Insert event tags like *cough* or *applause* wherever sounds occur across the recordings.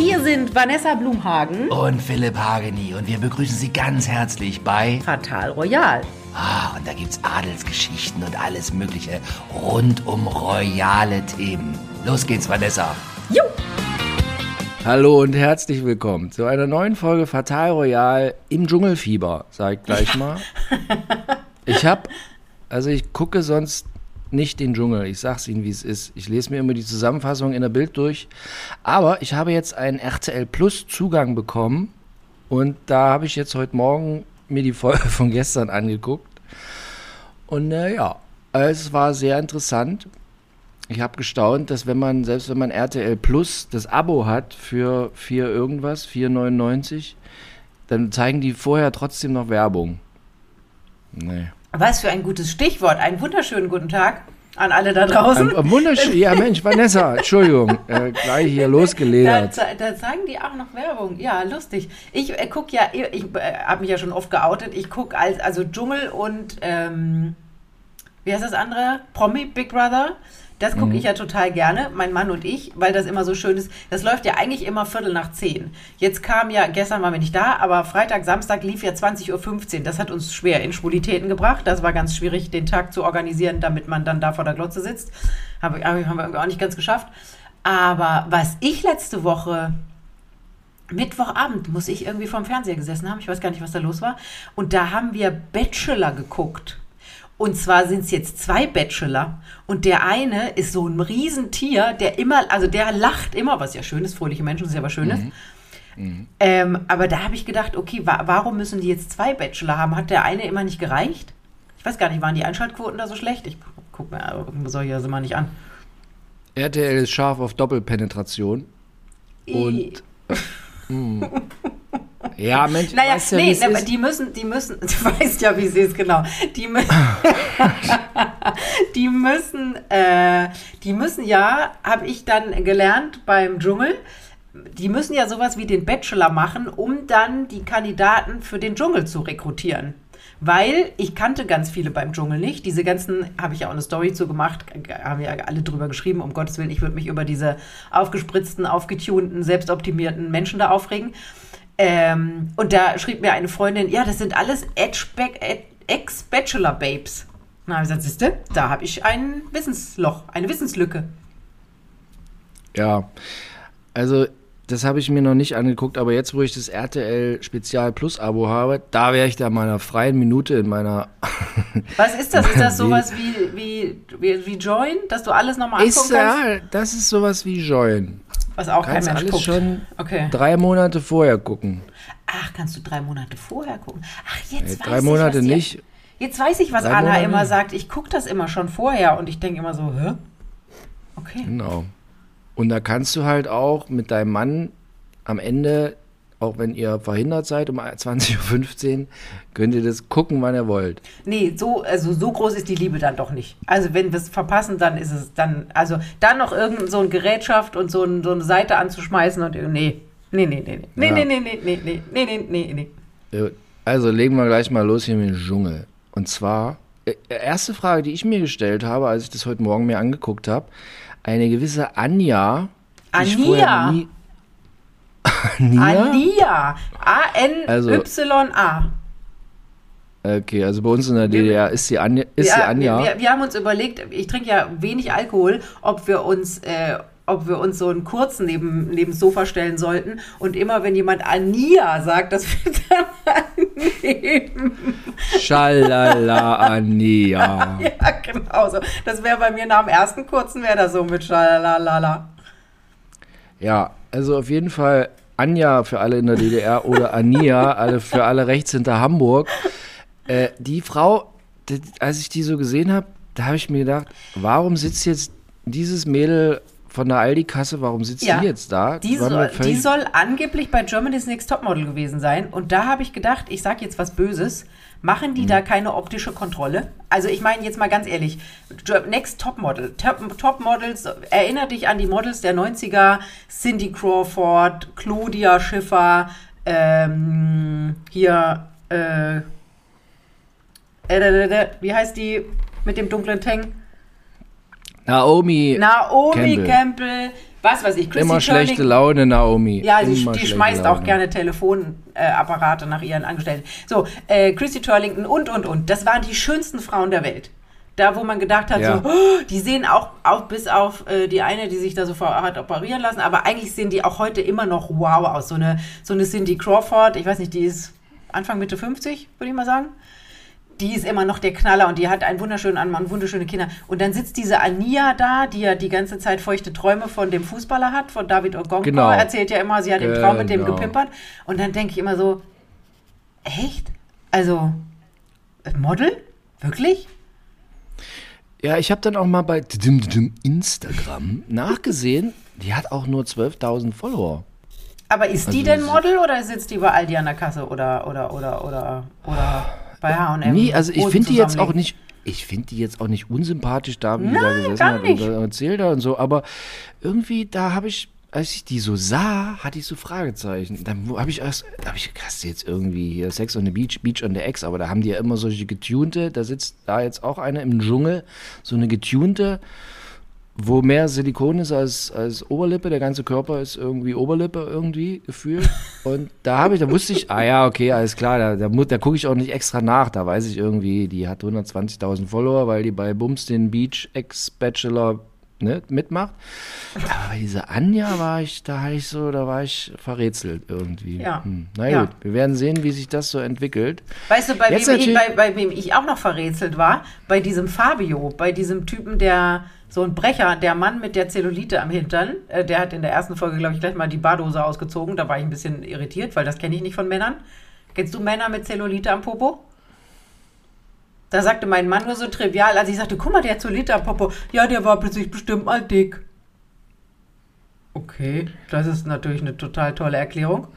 Hier sind Vanessa Blumhagen und Philipp Hageni und wir begrüßen Sie ganz herzlich bei Fatal Royal. Ah, und da gibt's Adelsgeschichten und alles Mögliche rund um royale Themen. Los geht's, Vanessa. Jo! Hallo und herzlich willkommen zu einer neuen Folge Fatal Royal im Dschungelfieber, sag ich gleich *laughs* mal. Ich hab, also ich gucke sonst nicht den Dschungel. Ich sag's Ihnen, wie es ist. Ich lese mir immer die Zusammenfassung in der Bild durch. Aber ich habe jetzt einen RTL Plus Zugang bekommen und da habe ich jetzt heute Morgen mir die Folge *laughs* von gestern angeguckt. Und naja, es war sehr interessant. Ich habe gestaunt, dass wenn man, selbst wenn man RTL Plus das Abo hat für 4 irgendwas, 4,99, dann zeigen die vorher trotzdem noch Werbung. Nee. Was für ein gutes Stichwort. Einen wunderschönen guten Tag an alle da draußen. Ein, wunderschön. Ja, Mensch, Vanessa, Entschuldigung, äh, gleich hier *laughs* losgeledert. Da, da, zeigen die auch noch Werbung. Ja, lustig. Ich äh, gucke ja, ich äh, habe mich ja schon oft geoutet. Ich gucke als also Dschungel und ähm, wie heißt das andere? Promi Big Brother. Das gucke mhm. ich ja total gerne, mein Mann und ich, weil das immer so schön ist. Das läuft ja eigentlich immer Viertel nach zehn. Jetzt kam ja, gestern waren wir nicht da, aber Freitag, Samstag lief ja 20.15 Uhr. Das hat uns schwer in Schwulitäten gebracht. Das war ganz schwierig, den Tag zu organisieren, damit man dann da vor der Glotze sitzt. Habe, haben wir auch nicht ganz geschafft. Aber was ich letzte Woche Mittwochabend muss ich irgendwie vorm Fernseher gesessen haben. Ich weiß gar nicht, was da los war. Und da haben wir Bachelor geguckt. Und zwar sind es jetzt zwei Bachelor. Und der eine ist so ein Riesentier, der immer, also der lacht immer, was ja schön ist, fröhliche Menschen, was ja was Schönes. Mhm. Mhm. Ähm, aber da habe ich gedacht, okay, wa warum müssen die jetzt zwei Bachelor haben? Hat der eine immer nicht gereicht? Ich weiß gar nicht, waren die Einschaltquoten da so schlecht? Ich gucke mir solche also mal nicht an. RTL ist scharf auf Doppelpenetration. Und. *laughs* mm. Ja, Mensch, naja, weißt ja, nee, aber ist. die müssen, die müssen, *laughs* du weißt ja, wie sie ist, genau. Die, mü *laughs* die müssen, äh, die müssen ja, habe ich dann gelernt beim Dschungel, die müssen ja sowas wie den Bachelor machen, um dann die Kandidaten für den Dschungel zu rekrutieren. Weil ich kannte ganz viele beim Dschungel nicht. Diese ganzen, habe ich ja auch eine Story zu gemacht, haben ja alle drüber geschrieben, um Gottes Willen, ich würde mich über diese aufgespritzten, aufgetunten, selbstoptimierten Menschen da aufregen. Ähm, und da schrieb mir eine Freundin, ja, das sind alles Ex-Bachelor-Babes. Na, habe ich gesagt, siehste, da habe ich ein Wissensloch, eine Wissenslücke. Ja, also das habe ich mir noch nicht angeguckt, aber jetzt, wo ich das RTL Spezial Plus Abo habe, da wäre ich da meiner freien Minute in meiner. *laughs* Was ist das? Ist das *laughs* sowas wie, wie, wie, wie Join, dass du alles nochmal angucken ist, kannst? Ja, das ist sowas wie Join. Was auch kannst kein Mensch alles guckt. schon okay. drei Monate vorher gucken. Ach, kannst du drei Monate vorher gucken? Ach, jetzt ja, weiß Drei Monate ich, nicht. Die, jetzt weiß ich, was drei Anna Monate immer sagt. Ich gucke das immer schon vorher und ich denke immer so, hä? Okay. Genau. Und da kannst du halt auch mit deinem Mann am Ende, auch wenn ihr verhindert seid um *laughs* 20.15 Uhr, könnt ihr das gucken, wann ihr wollt. Nee, so, also so groß ist die Liebe dann doch nicht. Also wenn wir es verpassen, dann ist es dann, also dann noch irgend so eine Gerätschaft und so, ein, so eine Seite anzuschmeißen und nee. Nee, nee, nee, nee, ja. nee, nee, nee, nee, nee, nee, nee, nee, nee. Also legen wir gleich mal los hier mit dem Dschungel. Und zwar, erste Frage, die ich mir gestellt habe, als ich das heute Morgen mir angeguckt habe, eine gewisse Anja. Anja? Ania? Ania. A-N-Y-A. Okay, also bei uns in der DDR ist sie Anja. Ist ja, sie Anja. Wir, wir, haben uns überlegt, ich trinke ja wenig Alkohol, ob wir uns, äh, ob wir uns so einen kurzen neben, neben das Sofa stellen sollten und immer, wenn jemand Ania sagt, dass wir *laughs* dann annehmen. Schalala Ania. *laughs* ja, genau so. Das wäre bei mir nach dem ersten kurzen, wäre das so mit Schalalala. Ja, also auf jeden Fall Anja für alle in der DDR oder Ania alle für alle rechts hinter Hamburg. Äh, die Frau, die, als ich die so gesehen habe, da habe ich mir gedacht, warum sitzt jetzt dieses Mädel von der Aldi-Kasse, warum sitzt ja, die jetzt da? Die soll, die soll, angeblich bei Germany's Next Topmodel gewesen sein. Und da habe ich gedacht, ich sage jetzt was Böses. Machen die mhm. da keine optische Kontrolle? Also ich meine jetzt mal ganz ehrlich, Next Topmodel, Top, Topmodels, erinner dich an die Models der 90er, Cindy Crawford, Claudia Schiffer, ähm, hier, äh, äh, wie heißt die mit dem dunklen Tank? Naomi, Naomi Campbell. Campbell Was weiß ich, Chrissy Immer Turning- schlechte Laune, Naomi. Ja, sie, die schmeißt auch Laune. gerne Telefonapparate nach ihren Angestellten. So, äh, Chrissy Turlington und, und, und. Das waren die schönsten Frauen der Welt. Da, wo man gedacht hat, Ja. so, oh, die sehen auch, auch bis auf äh, die eine, die sich da so hat operieren lassen, aber eigentlich sehen die auch heute immer noch wow aus. So eine, so eine Cindy Crawford, ich weiß nicht, die ist Anfang, Mitte 50, würde ich mal sagen die ist immer noch der Knaller und die hat einen wunderschönen Anmann und wunderschöne Kinder. Und dann sitzt diese Ania da, die ja die ganze Zeit feuchte Träume von dem Fußballer hat, von David Ogonko. Genau. Erzählt ja immer, sie hat im Traum mit dem Genau. gepimpert. Und dann denke ich immer so, echt? Also, äh, Model? Wirklich? Ja, ich habe dann auch mal bei Instagram nachgesehen, die hat auch nur 12.000 Follower. Aber ist die Also denn sie- Model oder sitzt die bei Aldi an der Kasse oder, oder, oder, oder, oder bei H&M? Nee, also ich finde die jetzt auch nicht, ich finde die jetzt auch nicht unsympathisch da, wie die da Nein, gesessen hat und erzählt hat und so, aber irgendwie, da habe ich, als ich die so sah, hatte ich so Fragezeichen. Dann habe ich erst, da habe ich, hast du jetzt irgendwie hier Sex on the Beach, Beach on the Ex, aber da haben die ja immer solche getunte, da sitzt da jetzt auch eine im Dschungel, so eine getunte, wo mehr Silikon ist als, als Oberlippe, der ganze Körper ist irgendwie Oberlippe irgendwie gefühlt. *laughs* Und da habe ich, da wusste ich, ah ja, okay, alles klar, da, da, da gucke ich auch nicht extra nach, da weiß ich irgendwie, die hat 120.000 Follower, weil die bei Bums den Beach Ex-Bachelor ne, mitmacht. *laughs* Aber bei dieser Anja war ich, da hatte ich so, da war ich verrätselt irgendwie. Ja. Hm. Na Ja. gut, wir werden sehen, wie sich das so entwickelt. Weißt du, bei Jetzt wem, ich, bei, bei wem ich auch noch verrätselt war? Bei diesem Fabio, bei diesem Typen, der so ein Brecher, der Mann mit der Zellulite am Hintern, äh, der hat in der ersten Folge, glaube ich, gleich mal die Badose ausgezogen. Da war ich ein bisschen irritiert, weil das kenne ich nicht von Männern. Kennst du Männer mit Zellulite am Popo? Da sagte mein Mann nur so trivial, als ich sagte, guck mal, der Zellulite am Popo. Ja, der war plötzlich bestimmt mal dick. Okay, das ist natürlich eine total tolle Erklärung.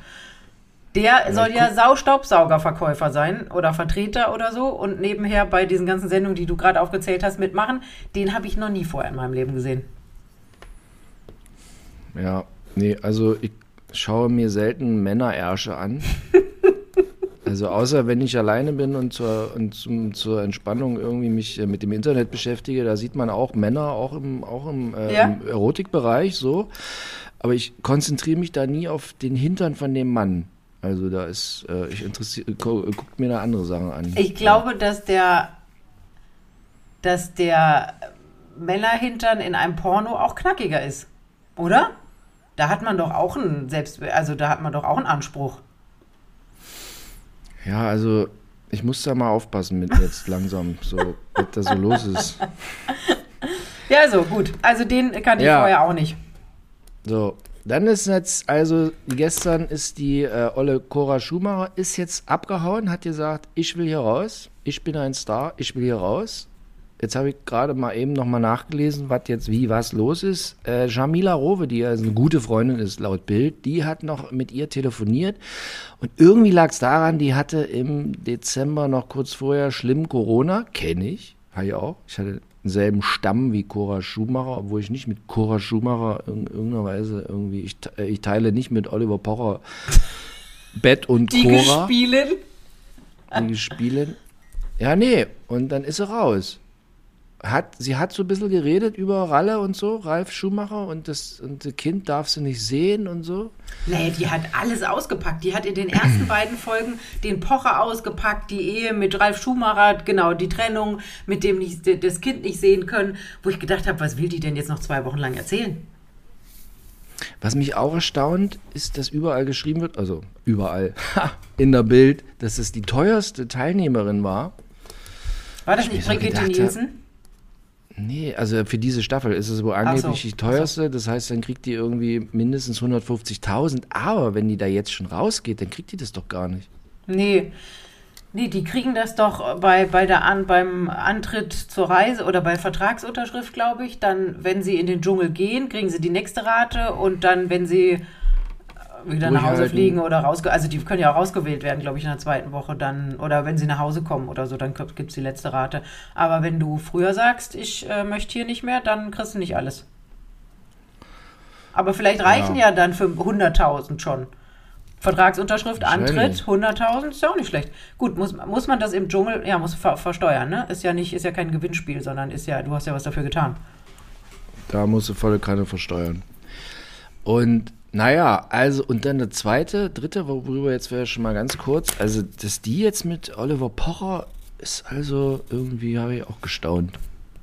Der soll ja Saustaubsaugerverkäufer sein oder Vertreter oder so und nebenher bei diesen ganzen Sendungen, die du gerade aufgezählt hast, mitmachen. Den habe ich noch nie vorher in meinem Leben gesehen. Ja, nee, also ich schaue mir selten Männerärsche an. *laughs* Also außer wenn ich alleine bin und zur, und zum, zur Entspannung irgendwie mich äh, mit dem Internet beschäftige, da sieht man auch Männer, auch im, auch im, äh, Ja. im Erotikbereich so. Aber ich konzentriere mich da nie auf den Hintern von dem Mann. Also da ist, äh, ich interessiere, gu- guckt mir da andere Sachen an. Ich glaube, dass der, dass der Männerhintern in einem Porno auch knackiger ist, oder? Da hat man doch auch einen Selbst, also da hat man doch auch einen Anspruch. Ja, also ich muss da mal aufpassen mit jetzt *laughs* langsam, so, was da so los ist. Ja, so gut. Also den kannte ich Ja. vorher auch nicht. So, dann ist jetzt, also gestern ist die äh, Olle Cora Schumacher ist jetzt abgehauen, hat gesagt, ich will hier raus, ich bin ein Star, ich will hier raus. Jetzt habe ich gerade mal eben nochmal nachgelesen, was jetzt wie was los ist. Äh, Jamila Rowe, die ja eine gute Freundin ist laut Bild, die hat noch mit ihr telefoniert und irgendwie lag es daran, die hatte im Dezember noch kurz vorher schlimm Corona, kenne ich, habe ich auch. Ich hatte denselben Stamm wie Cora Schumacher, obwohl ich nicht mit Cora Schumacher in irgendeiner Weise irgendwie, ich, äh, ich teile nicht mit Oliver Pocher Bett und Die Cora gespielen. die spielen. Ja, nee, und dann ist sie raus. Hat, sie hat so ein bisschen geredet über Ralle und so, Ralf Schumacher, und das, und das Kind darf sie nicht sehen und so. Nee, die hat alles ausgepackt. Die hat in den ersten beiden Folgen den Pocher ausgepackt, die Ehe mit Ralf Schumacher, genau, die Trennung, mit dem nicht, das Kind nicht sehen können, wo ich gedacht habe, was will die denn jetzt noch zwei Wochen lang erzählen? Was mich auch erstaunt, ist, dass überall geschrieben wird, also überall, in der Bild, dass es die teuerste Teilnehmerin war. War das Ich nicht Brigitte Nielsen? Nee, also für diese Staffel ist es wohl Ach so, angeblich die teuerste. Das heißt, dann kriegt die irgendwie mindestens 150.000. Aber wenn die da jetzt schon rausgeht, dann kriegt die das doch gar nicht. Nee. Nee, die kriegen das doch bei, bei der An, beim Antritt zur Reise oder bei Vertragsunterschrift, glaube ich. Dann, wenn sie in den Dschungel gehen, kriegen sie die nächste Rate und dann, wenn sie wieder nach Hause fliegen oder rausge... Also die können ja auch rausgewählt werden, glaube ich, in der zweiten Woche dann. Oder wenn sie nach Hause kommen oder so, dann gibt es die letzte Rate. Aber wenn du früher sagst, ich äh, möchte hier nicht mehr, dann kriegst du nicht alles. Aber vielleicht reichen ja, dann für 100.000 schon. Vertragsunterschrift, Antritt, Wahrscheinlich. 100.000, ist ja auch nicht schlecht. Gut, muss, muss man das im Dschungel, ja, muss ver versteuern, ne? Ist ja nicht, ist ja kein Gewinnspiel, sondern ist ja, du hast ja was dafür getan. Da musst du volle Kanne versteuern. Und naja, also, und dann der zweite, dritte, worüber jetzt wäre schon mal ganz kurz, also, dass die jetzt mit Oliver Pocher ist also irgendwie, habe ich auch gestaunt,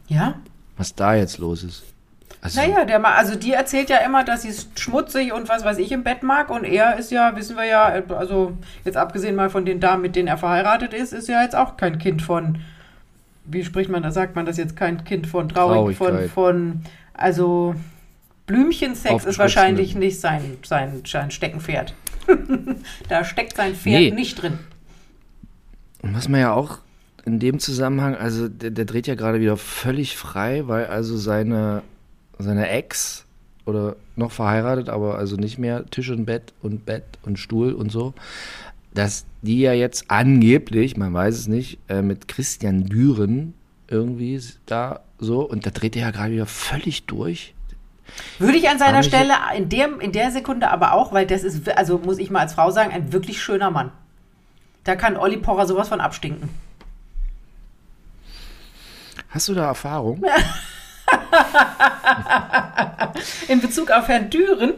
Ja? was da jetzt los ist. Also, Naja, der also die erzählt ja immer, dass sie es schmutzig und was weiß ich im Bett mag. Und er ist ja, wissen wir ja, also jetzt abgesehen mal von den Damen, mit denen er verheiratet ist, ist ja jetzt auch kein Kind von, wie spricht man da, sagt man das jetzt, kein Kind von traurig, von, von, also Blümchensex ist wahrscheinlich nicht sein, sein, sein Steckenpferd. *laughs* da steckt sein Pferd Nee. nicht drin. Und was man ja auch in dem Zusammenhang, also der, der dreht ja gerade wieder völlig frei, weil also seine, seine Ex oder noch verheiratet, aber also nicht mehr Tisch und Bett und Bett und Stuhl und so, dass die ja jetzt angeblich, man weiß es nicht, äh, mit Christian Düren irgendwie da so und da dreht er ja gerade wieder völlig durch. Würde ich an seiner Stelle in, dem, in der Sekunde aber auch, weil das ist, also muss ich mal als Frau sagen, ein wirklich schöner Mann. Da kann Olli Pocher sowas von abstinken. Hast du da Erfahrung? *laughs* In Bezug auf Herrn Düren,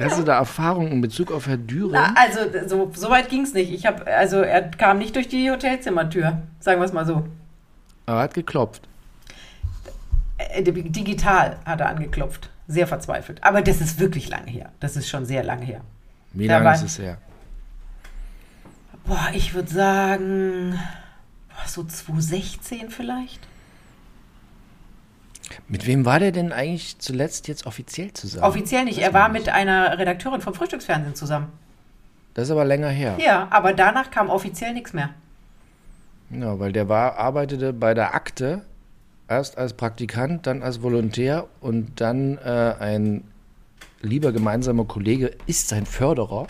Hast du da Erfahrung in Bezug auf Herrn Düren? na, also so, so weit ging es nicht. Ich habe, also er kam nicht durch die Hotelzimmertür, sagen wir es mal so. Er hat geklopft. Äh, Digital hat er angeklopft. Sehr verzweifelt. Aber das ist wirklich lange her. Das ist schon sehr lange her. Wie lange ist es her? Boah, ich würde sagen, boah, so 2016 vielleicht. Mit wem war der denn eigentlich zuletzt jetzt offiziell zusammen? Offiziell nicht. Er war mit einer Redakteurin vom Frühstücksfernsehen zusammen. Das ist aber länger her. Ja, aber danach kam offiziell nichts mehr. Ja, weil der war, arbeitete bei der Akte erst als Praktikant, dann als Volontär und dann äh, ein lieber gemeinsamer Kollege ist sein Förderer.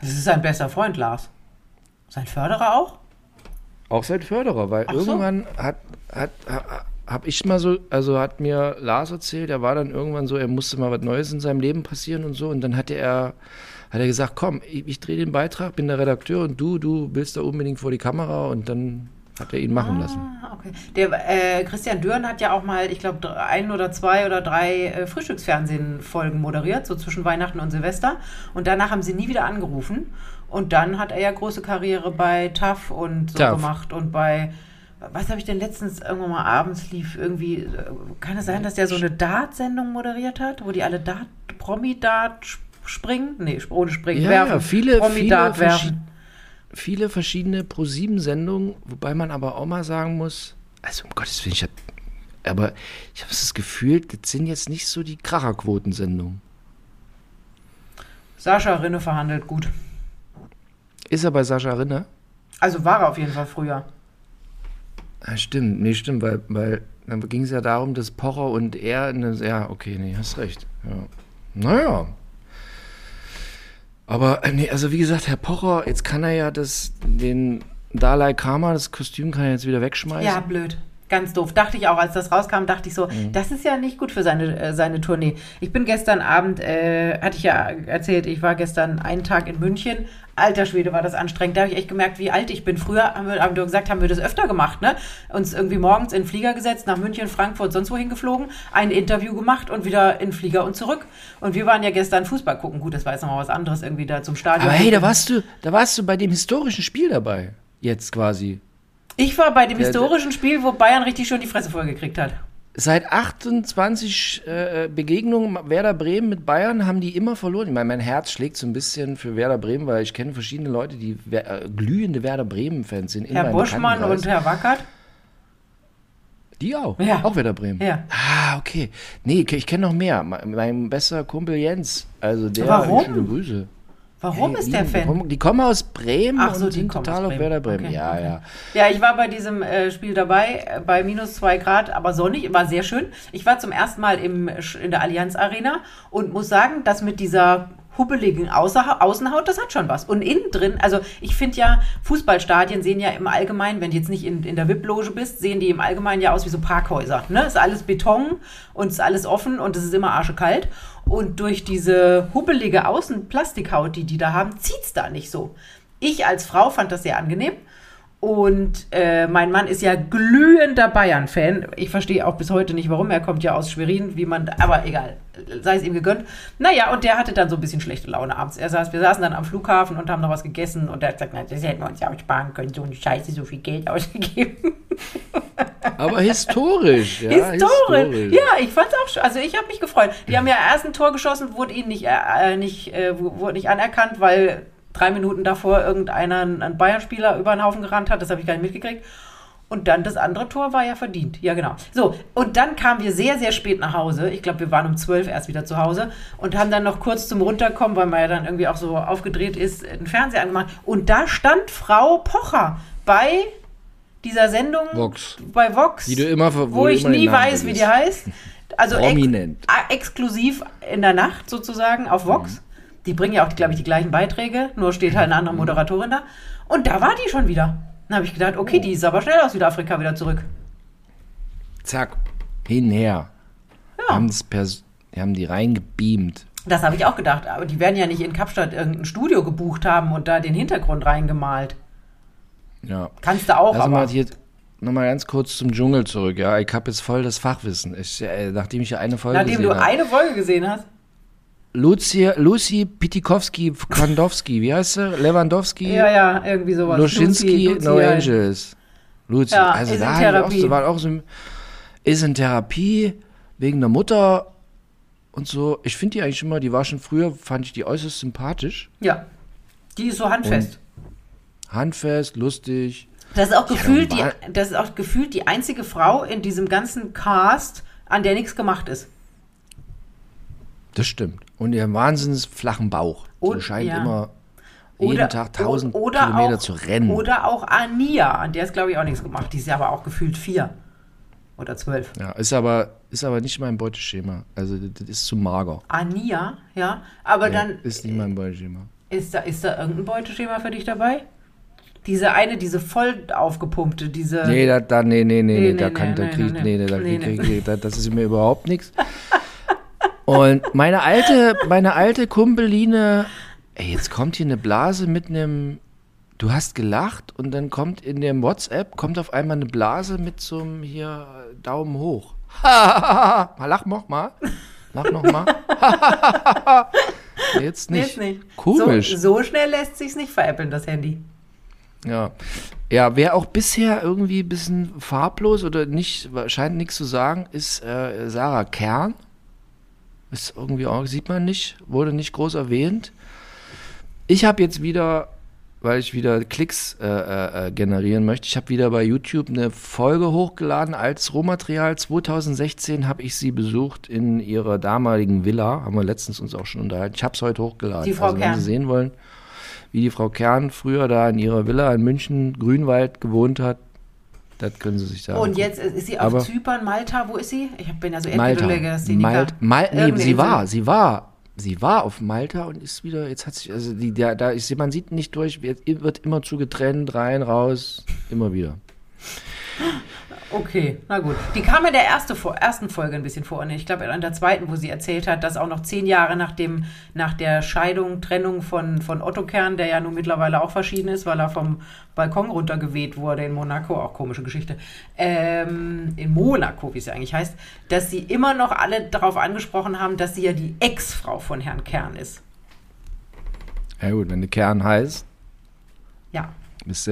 Das ist sein bester Freund, Lars. Sein Förderer auch? Auch sein Förderer, weil so. irgendwann hat, hat, ha, hab ich mal so, also hat mir Lars erzählt, er war dann irgendwann so, er musste mal was Neues in seinem Leben passieren und so und dann hatte er, hat er gesagt, komm, ich, ich drehe den Beitrag, bin der Redakteur und du, du willst da unbedingt vor die Kamera und dann hat er ihn machen lassen. Ah, okay. Der äh, Christian Dürren hat ja auch mal, ich glaube, ein oder zwei oder drei äh, Frühstücksfernsehen-Folgen moderiert, so zwischen Weihnachten und Silvester. Und danach haben sie nie wieder angerufen. Und dann hat er ja große Karriere bei TAF und so TAF. gemacht und bei. Was habe ich denn letztens irgendwann mal abends lief? Irgendwie, äh, kann es sein, dass der so eine Dart-Sendung moderiert hat, wo die alle Dart, Promi-Dart sp- springen? Nee, ohne springen, Ja, werfen. ja, viele, viele, Promi-Dart verschi- werfen. Viele verschiedene Pro-7-Sendungen, wobei man aber auch mal sagen muss, also um Gottes Willen, ich hab, aber ich habe das Gefühl, das sind jetzt nicht so die Kracherquotensendungen. Sascha Rinne verhandelt gut. Ist er bei Sascha Rinne? Also war er auf jeden Fall früher. Ah, stimmt, nee, stimmt, weil, weil dann ging es ja darum, dass Pocher und er, eine, ja, okay, nee, hast recht. Ja. Naja. Aber, äh, nee, also wie gesagt, Herr Pocher, jetzt kann er ja das, den Dalai Karma, das Kostüm kann er jetzt wieder wegschmeißen. Ja, blöd. Ganz doof. Dachte ich auch, als das rauskam, dachte ich so, das ist ja nicht gut für seine, äh, seine Tournee. Ich bin gestern Abend, äh, hatte ich ja erzählt, ich war gestern einen Tag in München. Alter Schwede, war das anstrengend. Da habe ich echt gemerkt, wie alt ich bin. Früher haben wir, haben wir gesagt, haben wir das öfter gemacht, ne? Uns irgendwie morgens in den Flieger gesetzt, nach München, Frankfurt, sonst wohin geflogen, ein Interview gemacht und wieder in den Flieger und zurück. Und wir waren ja gestern Fußball gucken. Gut, das war jetzt nochmal was anderes, irgendwie da zum Stadion. Aber hey, da warst du, da warst du bei dem historischen Spiel dabei. Jetzt quasi. Ich war bei dem Der- historischen Spiel, wo Bayern richtig schön die Fresse vollgekriegt hat. Seit 28 äh, Begegnungen Werder Bremen mit Bayern haben die immer verloren. Ich meine, mein Herz schlägt so ein bisschen für Werder Bremen, weil ich kenne verschiedene Leute, die äh, glühende Werder Bremen-Fans sind. in Herr Buschmann und Herr Wackert. Die auch. Ja. Auch Werder Bremen. Ja. Ah, okay. Nee, ich kenne noch mehr. Mein, mein bester Kumpel Jens. Also der. Warum? Schöne Grüße. Warum Hey, ist der Fan? Die kommen aus Bremen Ach so, und die sind kommen total aus auf Bremen. Werder Bremen. Okay, ja, ja. Ja, ich war bei diesem äh, Spiel dabei, äh, bei minus zwei Grad, aber sonnig, war sehr schön. Ich war zum ersten Mal im, in der Allianz Arena und muss sagen, dass mit dieser hubbeligen Außenhaut, das hat schon was. Und innen drin, also ich finde ja, Fußballstadien sehen ja im Allgemeinen, wenn du jetzt nicht in, in der VIP-Loge bist, sehen die im Allgemeinen ja aus wie so Parkhäuser. Ne? Ist alles Beton und ist alles offen und es ist immer arschekalt. Und durch diese hubbelige Außenplastikhaut, die die da haben, zieht's da nicht so. Ich als Frau fand das sehr angenehm. Und äh, mein Mann ist ja glühender Bayern-Fan. Ich verstehe auch bis heute nicht, warum. Er kommt ja aus Schwerin, wie man, aber egal, sei es ihm gegönnt. Naja, und der hatte dann so ein bisschen schlechte Laune abends. Er saß, wir saßen dann am Flughafen und haben noch was gegessen und er hat gesagt, nein, das hätten wir uns ja auch sparen können, so eine Scheiße, so viel Geld *laughs* ausgegeben. Aber historisch, ja. historisch. Ja, ich fand's auch schon. Also ich habe mich gefreut. Die haben ja erst ein Tor geschossen, wurde ihnen nicht, äh, nicht, äh, wurde nicht anerkannt, weil drei Minuten davor irgendeiner ein Bayern-Spieler über den Haufen gerannt hat. Das habe ich gar nicht mitgekriegt. Und dann das andere Tor war ja verdient. Ja, genau. So, und dann kamen wir sehr, sehr spät nach Hause. Ich glaube, wir waren um zwölf erst wieder zu Hause und haben dann noch kurz zum Runterkommen, weil man ja dann irgendwie auch so aufgedreht ist, den Fernseher angemacht. Und da stand Frau Pocher bei dieser Sendung Vox. bei Vox, Die du immer, wo, wo ich nie weiß, wie die heißt. Also ex exklusiv in der Nacht sozusagen auf Vox. Die bringen ja auch, glaube ich, die gleichen Beiträge, nur steht halt eine andere Moderatorin da. Und da war die schon wieder. Dann habe ich gedacht, okay, die ist aber schnell aus Südafrika wieder zurück. Zack, hinher. Ja. Haben, das pers die haben die reingebeamt. Das habe ich auch gedacht. Aber die werden ja nicht in Kapstadt irgendein Studio gebucht haben und da den Hintergrund reingemalt. Ja. Kannst du auch, Lass aber. mal hier nochmal ganz kurz zum Dschungel zurück. Ja, ich habe jetzt voll das Fachwissen. Ich, äh, nachdem ich ja eine Folge Nachdem gesehen du habe. eine Folge gesehen hast. Lucy, Lucy Pitikowski, Kondowski, wie heißt sie? Lewandowski, Ja, ja, irgendwie sowas. Luschinski, Lucy, No Lucy. Angels. Lucy, Ja, also ist da ich auch, so, war auch so, ist in Therapie wegen der Mutter und so. Ich finde die eigentlich immer, die war schon früher, fand ich die äußerst sympathisch. Ja. Die ist so handfest. Handfest, lustig. Das ist auch gefühlt, die, das ist auch gefühlt die einzige Frau in diesem ganzen Cast, an der nichts gemacht ist. Das stimmt. Und ihren wahnsinnig flachen Bauch. Und- so scheint ja. immer jeden Tag 1000 Kilometer auch, zu rennen. Oder auch Ania, an der ist, glaube ich, auch nichts gemacht. Die ist ja aber auch gefühlt vier. Oder zwölf. ja, ist aber, ist aber nicht mein Beuteschema. Also, das, ist zu mager. Ania, ja. Aber Nee, dann ist nicht mein Beuteschema. ist da, ist da irgendein Beuteschema für dich dabei? Diese eine, diese voll aufgepumpte, diese. Nee, da, da nee, nee, nee, nee, Nee, da nee, kann, nee, da nee, krieg nee, nee, nee, da nee, krieg, nee. krieg, da, das ist mir überhaupt nichts. *laughs* Und meine alte, meine alte Kumpeline, ey, jetzt kommt hier eine Blase mit einem, du hast gelacht und dann kommt in dem WhatsApp, kommt auf einmal eine Blase mit so einem hier Daumen hoch. *laughs* mal lach noch mal. Lach noch mal. *laughs* jetzt nicht. ist nicht. Komisch. So, so schnell lässt sich's nicht veräppeln, das Handy. Ja. Ja, wer auch bisher irgendwie ein bisschen farblos oder nicht, scheint nichts zu sagen, ist äh, Sarah Kern. Ist irgendwie auch, sieht man nicht, wurde nicht groß erwähnt. Ich habe jetzt wieder, weil ich wieder Klicks äh, äh, äh, generieren möchte, ich habe wieder bei YouTube eine Folge hochgeladen als Rohmaterial. 2016 habe ich sie besucht in ihrer damaligen Villa, haben wir letztens uns auch schon unterhalten. Ich habe es heute hochgeladen. Die Frau also, wenn. Sie sehen wollen, wie die Frau Kern früher da in ihrer Villa in München, Grünwald gewohnt hat, das können Sie sich sagen. Und jetzt ist sie auf Aber- Zypern, Malta, wo ist sie? Ich bin ja so Malta. Erdbeerlegastheniker. Malt, Mal, nee, sie war, sie war, sie war auf Malta und ist wieder, jetzt hat sich, also die, der, da ist, man sieht nicht durch, wird immer zu getrennt, rein, raus, immer wieder. Okay, na gut. Die kam in der erste, ersten Folge ein bisschen vor. Und ich glaube, in der zweiten, wo sie erzählt hat, dass auch noch zehn Jahre nach, dem, nach der Scheidung, Trennung von, von Otto Kern, der ja nun mittlerweile auch verschieden ist, weil er vom Balkon runtergeweht wurde in Monaco, auch komische Geschichte, ähm, in Monaco, wie es ja eigentlich heißt, dass sie immer noch alle darauf angesprochen haben, dass sie ja die Ex-Frau von Herrn Kern ist. Ja gut, wenn der Kern heißt, Ja, ist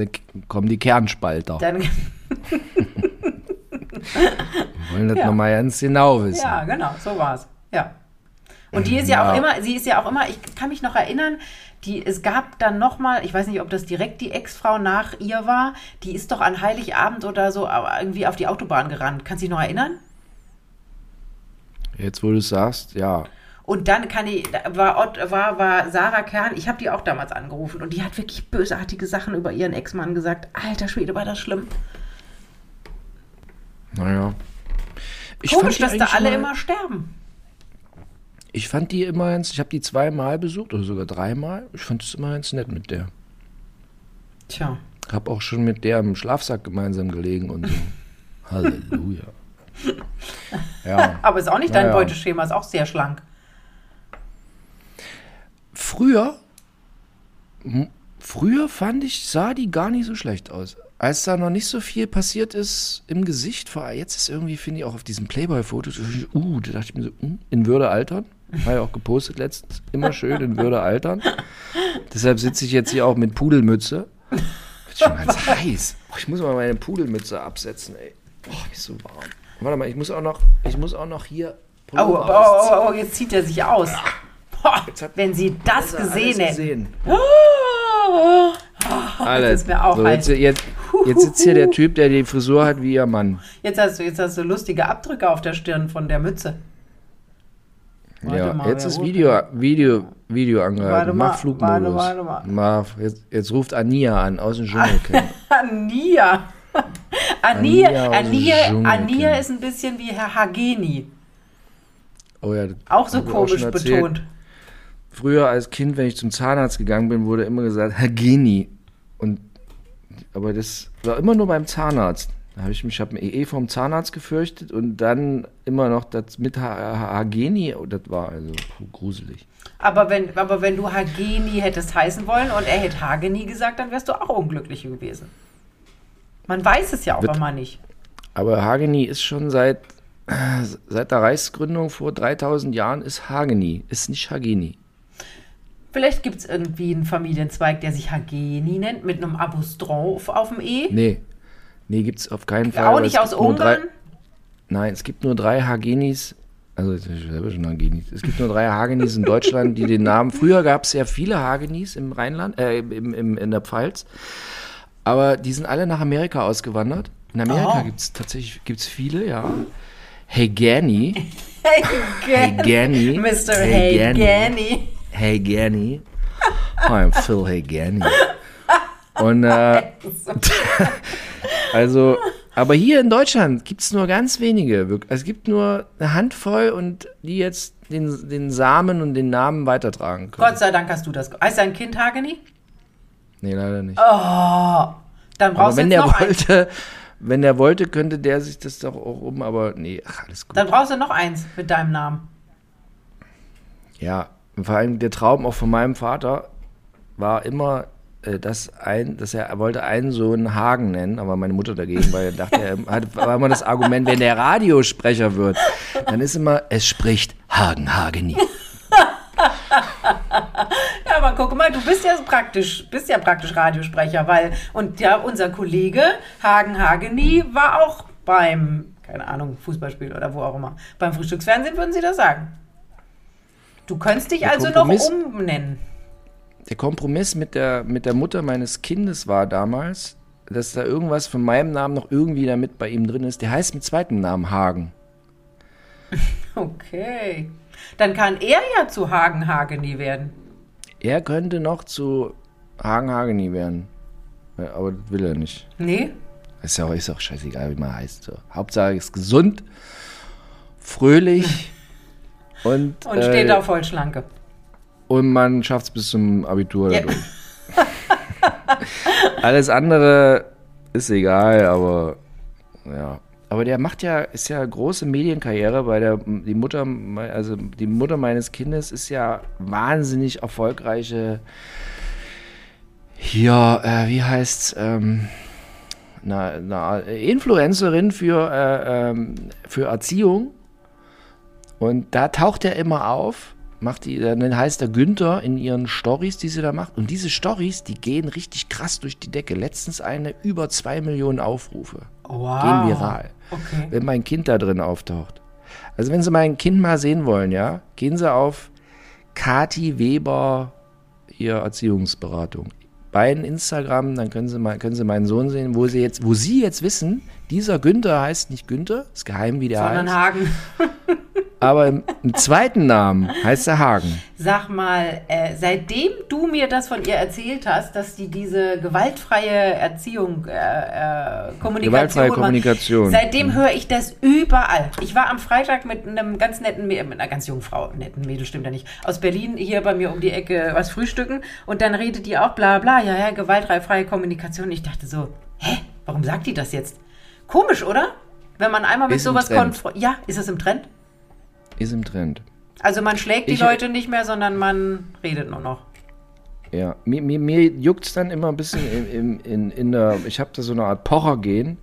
kommen die Kernspalter. dann, wollen das Ja. nochmal ganz genau wissen. Ja, genau, so war's. Ja. Und die ist ja, Ja. auch immer, sie ist ja auch immer, ich kann mich noch erinnern, die, es gab dann nochmal, ich weiß nicht, ob das direkt die Ex-Frau nach ihr war, die ist doch an Heiligabend oder so irgendwie auf die Autobahn gerannt. Kannst du dich noch erinnern? Jetzt, wo du es sagst, ja. Und dann kann ich, da war, war, war Sarah Kern, ich habe die auch damals angerufen und die hat wirklich bösartige Sachen über ihren Ex-Mann gesagt. Alter Schwede, war das schlimm. Naja. Ich Komisch, dass da alle mal- immer sterben. Ich fand die immer ganz, ich habe die zweimal besucht oder sogar dreimal. Ich fand es immer ganz nett mit der. Tja. Hab auch schon mit der im Schlafsack gemeinsam gelegen und so. *laughs* Halleluja. Ja. *laughs* Aber ist auch nicht dein Naja. Beuteschema, ist auch sehr schlank. Früher, früher fand ich, sah die gar nicht so schlecht aus. Als da noch nicht so viel passiert ist im Gesicht, vor jetzt ist irgendwie, finde ich, auch auf diesem Playboy-Foto, so, uh, da dachte ich mir so, uh, in Würde altern. War ja auch gepostet letztens, immer schön in Würde altern. Deshalb sitze ich jetzt hier auch mit Pudelmütze. Wird schon ganz heiß. Oh, ich muss mal meine Pudelmütze absetzen, ey. Oh, ist so warm. Warte mal, ich muss auch noch, ich muss auch noch hier. Oh, oh, oh, oh, oh, jetzt zieht er sich aus. Boah, Jetzt wenn Sie das gesehen hätten. gesehen. Oh, Alles. ist mir auch so, jetzt, jetzt, jetzt sitzt hier der Typ, der die Frisur hat wie ihr Mann. Jetzt hast, du, jetzt hast du lustige Abdrücke auf der Stirn von der Mütze. Warte ja, mal, jetzt ist Video, Video, Video Warte angehalten. mal, Mach Flugmodus. warte, warte Mach, jetzt, jetzt ruft Ania an aus dem Dschungelcamp. *laughs* *laughs* Ania. Ania, Ania Ania, ist ein bisschen wie Herr Hageni. Oh ja, Auch so komisch erzählt. betont. Früher als Kind, wenn ich zum Zahnarzt gegangen bin, wurde immer gesagt, Herr Geni. Und, aber das war immer nur beim Zahnarzt. Da habe ich mich, ich habe eh vom Zahnarzt gefürchtet und dann immer noch das mit Ha- Ha- Hageni, oh, das war also gruselig. Aber wenn, aber wenn du Hageni hättest heißen wollen und er hätte Hageni gesagt, dann wärst du auch unglücklich gewesen. Man weiß es ja auch immer nicht. Aber Hageni ist schon seit, seit der Reichsgründung vor 3000 Jahren ist Hageni, ist nicht Hageni. Vielleicht gibt es irgendwie einen Familienzweig, der sich Hageni nennt, mit einem Apostroph auf dem E. Nee, nee, gibt's auf keinen Fall. auch nicht es aus gibt nur drei- Ungarn. Nein, es gibt nur drei Hagenis. Also ich selber schon Hagenis. Es gibt nur drei Hagenis in Deutschland, die den Namen. Früher gab es ja viele Hagenis im Rheinland, äh, im, im, in der Pfalz. Aber die sind alle nach Amerika ausgewandert. In Amerika Oh. gibt es tatsächlich gibt's viele, ja. Hey Gani. Mr. Hey Hey Gani. Hey Gani. Hi, I'm Phil Hey Gani. Und äh, *laughs* also, aber hier in Deutschland gibt es nur ganz wenige. Es gibt nur eine Handvoll und die jetzt den, den Samen und den Namen weitertragen können. Gott sei Dank hast du das. Heißt dein Kind Hageni? Nee, leider nicht. Oh, dann aber brauchst du wenn jetzt der noch eins. wollte, wenn der wollte, könnte der sich das doch auch um, aber nee, ach, alles gut. Dann brauchst du noch eins mit deinem Namen. Ja, vor allem der Traum auch von meinem Vater war immer, äh, dass, ein, dass er, er wollte einen Sohn Hagen nennen, aber meine Mutter dagegen, weil er dachte, er hat, war immer das Argument, wenn der Radiosprecher wird, dann ist immer, es spricht Hagen Hageni. *laughs* Ja, aber guck mal, du bist ja praktisch, bist ja praktisch Radiosprecher, weil und ja, unser Kollege Hagen Hageni war auch beim, keine Ahnung, Fußballspiel oder wo auch immer. Beim Frühstücksfernsehen würden sie das sagen. Du könntest dich Der also noch umnennen. Der Kompromiss mit der, mit der Mutter meines Kindes war damals, dass da irgendwas von meinem Namen noch irgendwie damit bei ihm drin ist. Der heißt mit zweiten Namen Hagen. *laughs* Okay. Dann kann er ja zu Hagen Hageni werden. Er könnte noch zu Hagen Hageni werden. Ja, aber das will er nicht. Nee? Ist ja auch, ist auch scheißegal, wie man heißt. So. Hauptsache ist gesund, fröhlich *laughs* und, Und steht äh, auf Vollschlanke. und man schafft es bis zum Abitur dadurch. *laughs* Alles andere ist egal, aber ja. Aber der macht ja, ist ja große Medienkarriere, weil der, die Mutter, also die Mutter meines Kindes ist ja wahnsinnig erfolgreiche, hier, äh, wie heißt's, ähm, na, na, Influencerin für, äh, ähm, für Erziehung. Und da taucht er immer auf, macht die, dann heißt er Günther in ihren Stories, die sie da macht. Und diese Stories, die gehen richtig krass durch die Decke. Letztens eine über zwei Millionen Aufrufe. Wow. Gehen viral. Okay. Wenn mein Kind da drin auftaucht. Also wenn Sie mein Kind mal sehen wollen, ja, gehen Sie auf Kati Weber, hier Erziehungsberatung. Bei Instagram, dann können Sie mal, können Sie meinen Sohn sehen, wo Sie jetzt, wo Sie jetzt wissen, dieser Günther heißt nicht Günther, ist geheim, wie der Sondern heißt. Hagen. *laughs* Aber im, im zweiten Namen heißt er Hagen. Sag mal, äh, seitdem du mir das von ihr erzählt hast, dass die diese gewaltfreie Erziehung, äh, äh, Kommunikation, Gewaltfreie machen, Kommunikation. Mhm. seitdem höre ich das überall. Ich war am Freitag mit einem ganz netten, mit einer ganz jungen Frau, netten Mädel stimmt ja nicht, aus Berlin hier bei mir um die Ecke was frühstücken und dann redet die auch bla bla, ja, ja, gewaltfreie Kommunikation. Ich dachte so, hä, warum sagt die das jetzt? Komisch, oder? Wenn man einmal mit Ist sowas konfrontiert. Ja, ist das im Trend? Ist im Trend. Also man schlägt die Ich- Leute nicht mehr, sondern man redet nur noch. Ja, mir, mir, mir juckt es dann immer ein bisschen in, in, in, in der, ich habe da so eine Art Pocher-Gen.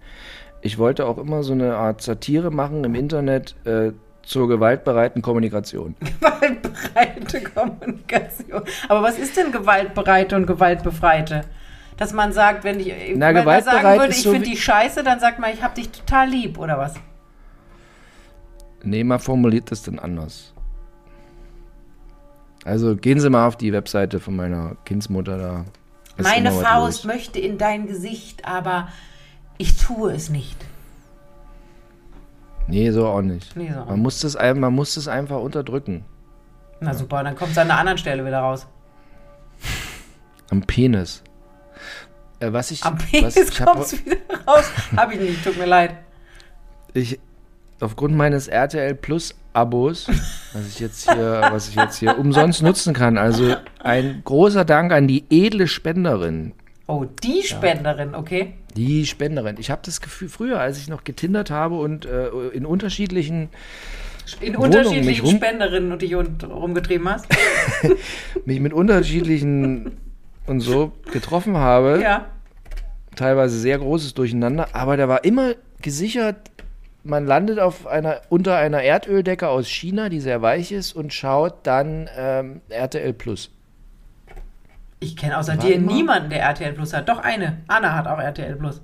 Ich wollte auch immer so eine Art Satire machen im Internet äh, zur gewaltbereiten Kommunikation. *laughs* Gewaltbereite Kommunikation. Aber was ist denn gewaltbereite und gewaltbefreite? Dass man sagt, wenn ich, Na, wenn man sagen würde, ich so finde die scheiße, dann sagt man, ich hab dich total lieb, oder was? Nee, man formuliert das dann anders. Also gehen Sie mal auf die Webseite von meiner Kindsmutter da. Meine Faust möchte in dein Gesicht, aber ich tue es nicht. Nee, so auch nicht. Nee, so auch man, muss das, man muss das einfach unterdrücken. Na super, dann kommt es an einer anderen Stelle wieder raus. Am Penis. Äh, was ich, Am was, Penis ich hab- kommt es wieder raus. Hab ich nicht, tut mir leid. ich aufgrund meines RTL Plus Abos, was ich jetzt hier, was ich jetzt hier umsonst nutzen kann. Also ein großer Dank an die edle Spenderin. Oh, die Spenderin, okay. Die Spenderin. Ich habe das Gefühl, früher, als ich noch getindert habe und äh, in unterschiedlichen, In Wohnung unterschiedlichen Spenderinnen und dich rumgetrieben hast. *laughs* mich mit unterschiedlichen und so getroffen habe, Ja. teilweise sehr großes Durcheinander, aber da war immer gesichert, man landet auf einer, unter einer Erdöldecke aus China, die sehr weich ist, und schaut dann ähm, RTL Plus. Ich kenne außer dir immer- niemanden, der RTL Plus hat. Doch eine. Anna hat auch RTL Plus.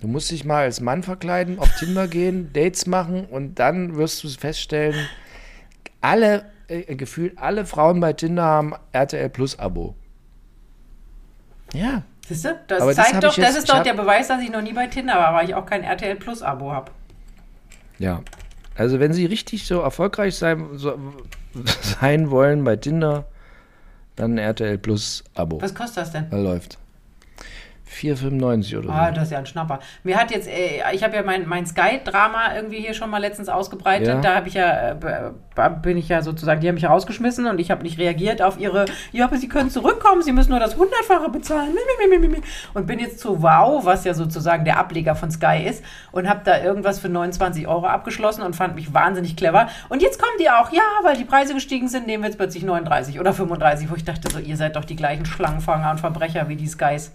Du musst dich mal als Mann verkleiden, auf Tinder gehen, Dates machen und dann wirst du feststellen, alle, äh, gefühlt alle Frauen bei Tinder haben RTL Plus Abo. Ja, Siehst du? Das Aber das zeigt hab doch, das ist doch der Beweis, dass ich noch nie bei Tinder war, weil ich auch kein RTL Plus Abo habe. ja. Also wenn sie richtig so erfolgreich sein, so, *laughs* sein wollen bei Tinder, dann ein RTL Plus Abo. Was kostet das denn? Da läuft. 4,95 oder so. Ah, das ist ja ein Schnapper. Mir hat jetzt, äh, ich habe ja mein, mein Sky-Drama irgendwie hier schon mal letztens ausgebreitet. Ja. Da habe ich ja, äh, bin ich ja sozusagen, die haben mich ja rausgeschmissen und ich habe nicht reagiert auf ihre, ja, aber sie können zurückkommen, sie müssen nur das Hundertfache bezahlen. Und bin jetzt zu Wow, was ja sozusagen der Ableger von Sky ist, und habe da irgendwas für 29 Euro abgeschlossen und fand mich wahnsinnig clever. Und jetzt kommen die auch, ja, weil die Preise gestiegen sind, nehmen wir jetzt plötzlich 39 oder 35, wo ich dachte so, ihr seid doch die gleichen Schlangenfanger und Verbrecher wie die Skys.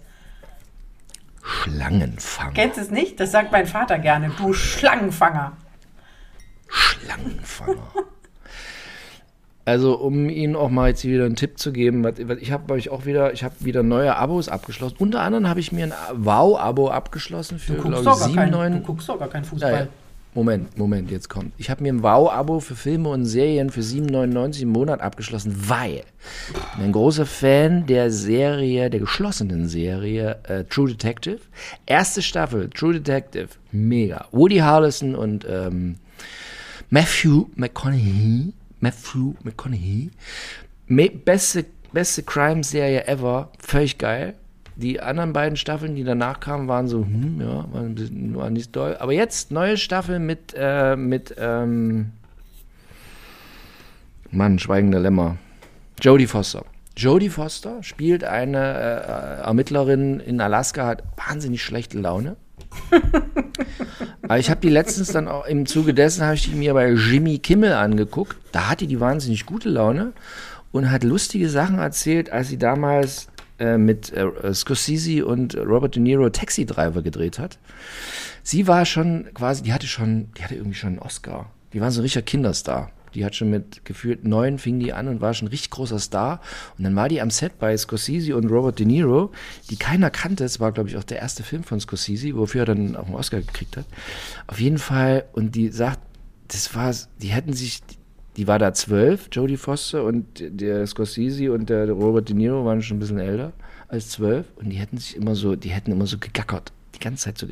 Schlangenfang. Kennst du es nicht? Das sagt mein Vater gerne. Du Schlangenfanger. Schlangenfanger. Also, um Ihnen auch mal jetzt wieder einen Tipp zu geben, ich habe euch auch wieder, ich habe wieder neue Abos abgeschlossen. Unter anderem habe ich mir ein Wow-Abo abgeschlossen für, glaube ich, doch gar kein, 7, du guckst doch gar keinen Fußball. Ja, ja. Moment, Moment, jetzt kommt. Ich habe mir ein Wow-Abo für Filme und Serien für 7,99 im Monat abgeschlossen, weil ich bin ein großer Fan der Serie, der geschlossenen Serie äh, True Detective. Erste Staffel, True Detective, mega. Woody Harrelson und ähm, Matthew McConaughey. Matthew McConaughey. Me beste, beste Crime-Serie ever. Völlig geil. Die anderen beiden Staffeln, die danach kamen, waren so, hm, ja, waren, bisschen, waren nicht doll. Aber jetzt neue Staffel mit, äh, mit, ähm, Mann, Schweigende Lämmer. Jodie Foster. Jodie Foster spielt eine äh, Ermittlerin in Alaska, hat wahnsinnig schlechte Laune. *laughs* Aber ich habe die letztens dann auch im Zuge dessen habe ich die mir bei Jimmy Kimmel angeguckt. Da hatte die wahnsinnig gute Laune und hat lustige Sachen erzählt, als sie damals äh, mit äh, Scorsese und Robert De Niro Taxi Driver gedreht hat. Sie war schon quasi, die hatte schon, die hatte irgendwie schon einen Oscar. Die war so ein richtiger Kinderstar. Die hat schon mit gefühlt neun fing die an und war schon ein richtig großer Star. Und dann war die am Set bei Scorsese und Robert De Niro, die keiner kannte. Es war, glaube ich, auch der erste Film von Scorsese, wofür er dann auch einen Oscar gekriegt hat. Auf jeden Fall, und die sagt, das war, die hätten sich, die war da zwölf, Jodie Foster, und der Scorsese und der Robert De Niro waren schon ein bisschen älter als zwölf. Und die hätten sich immer so, die hätten immer so gegackert. Die ganze Zeit so,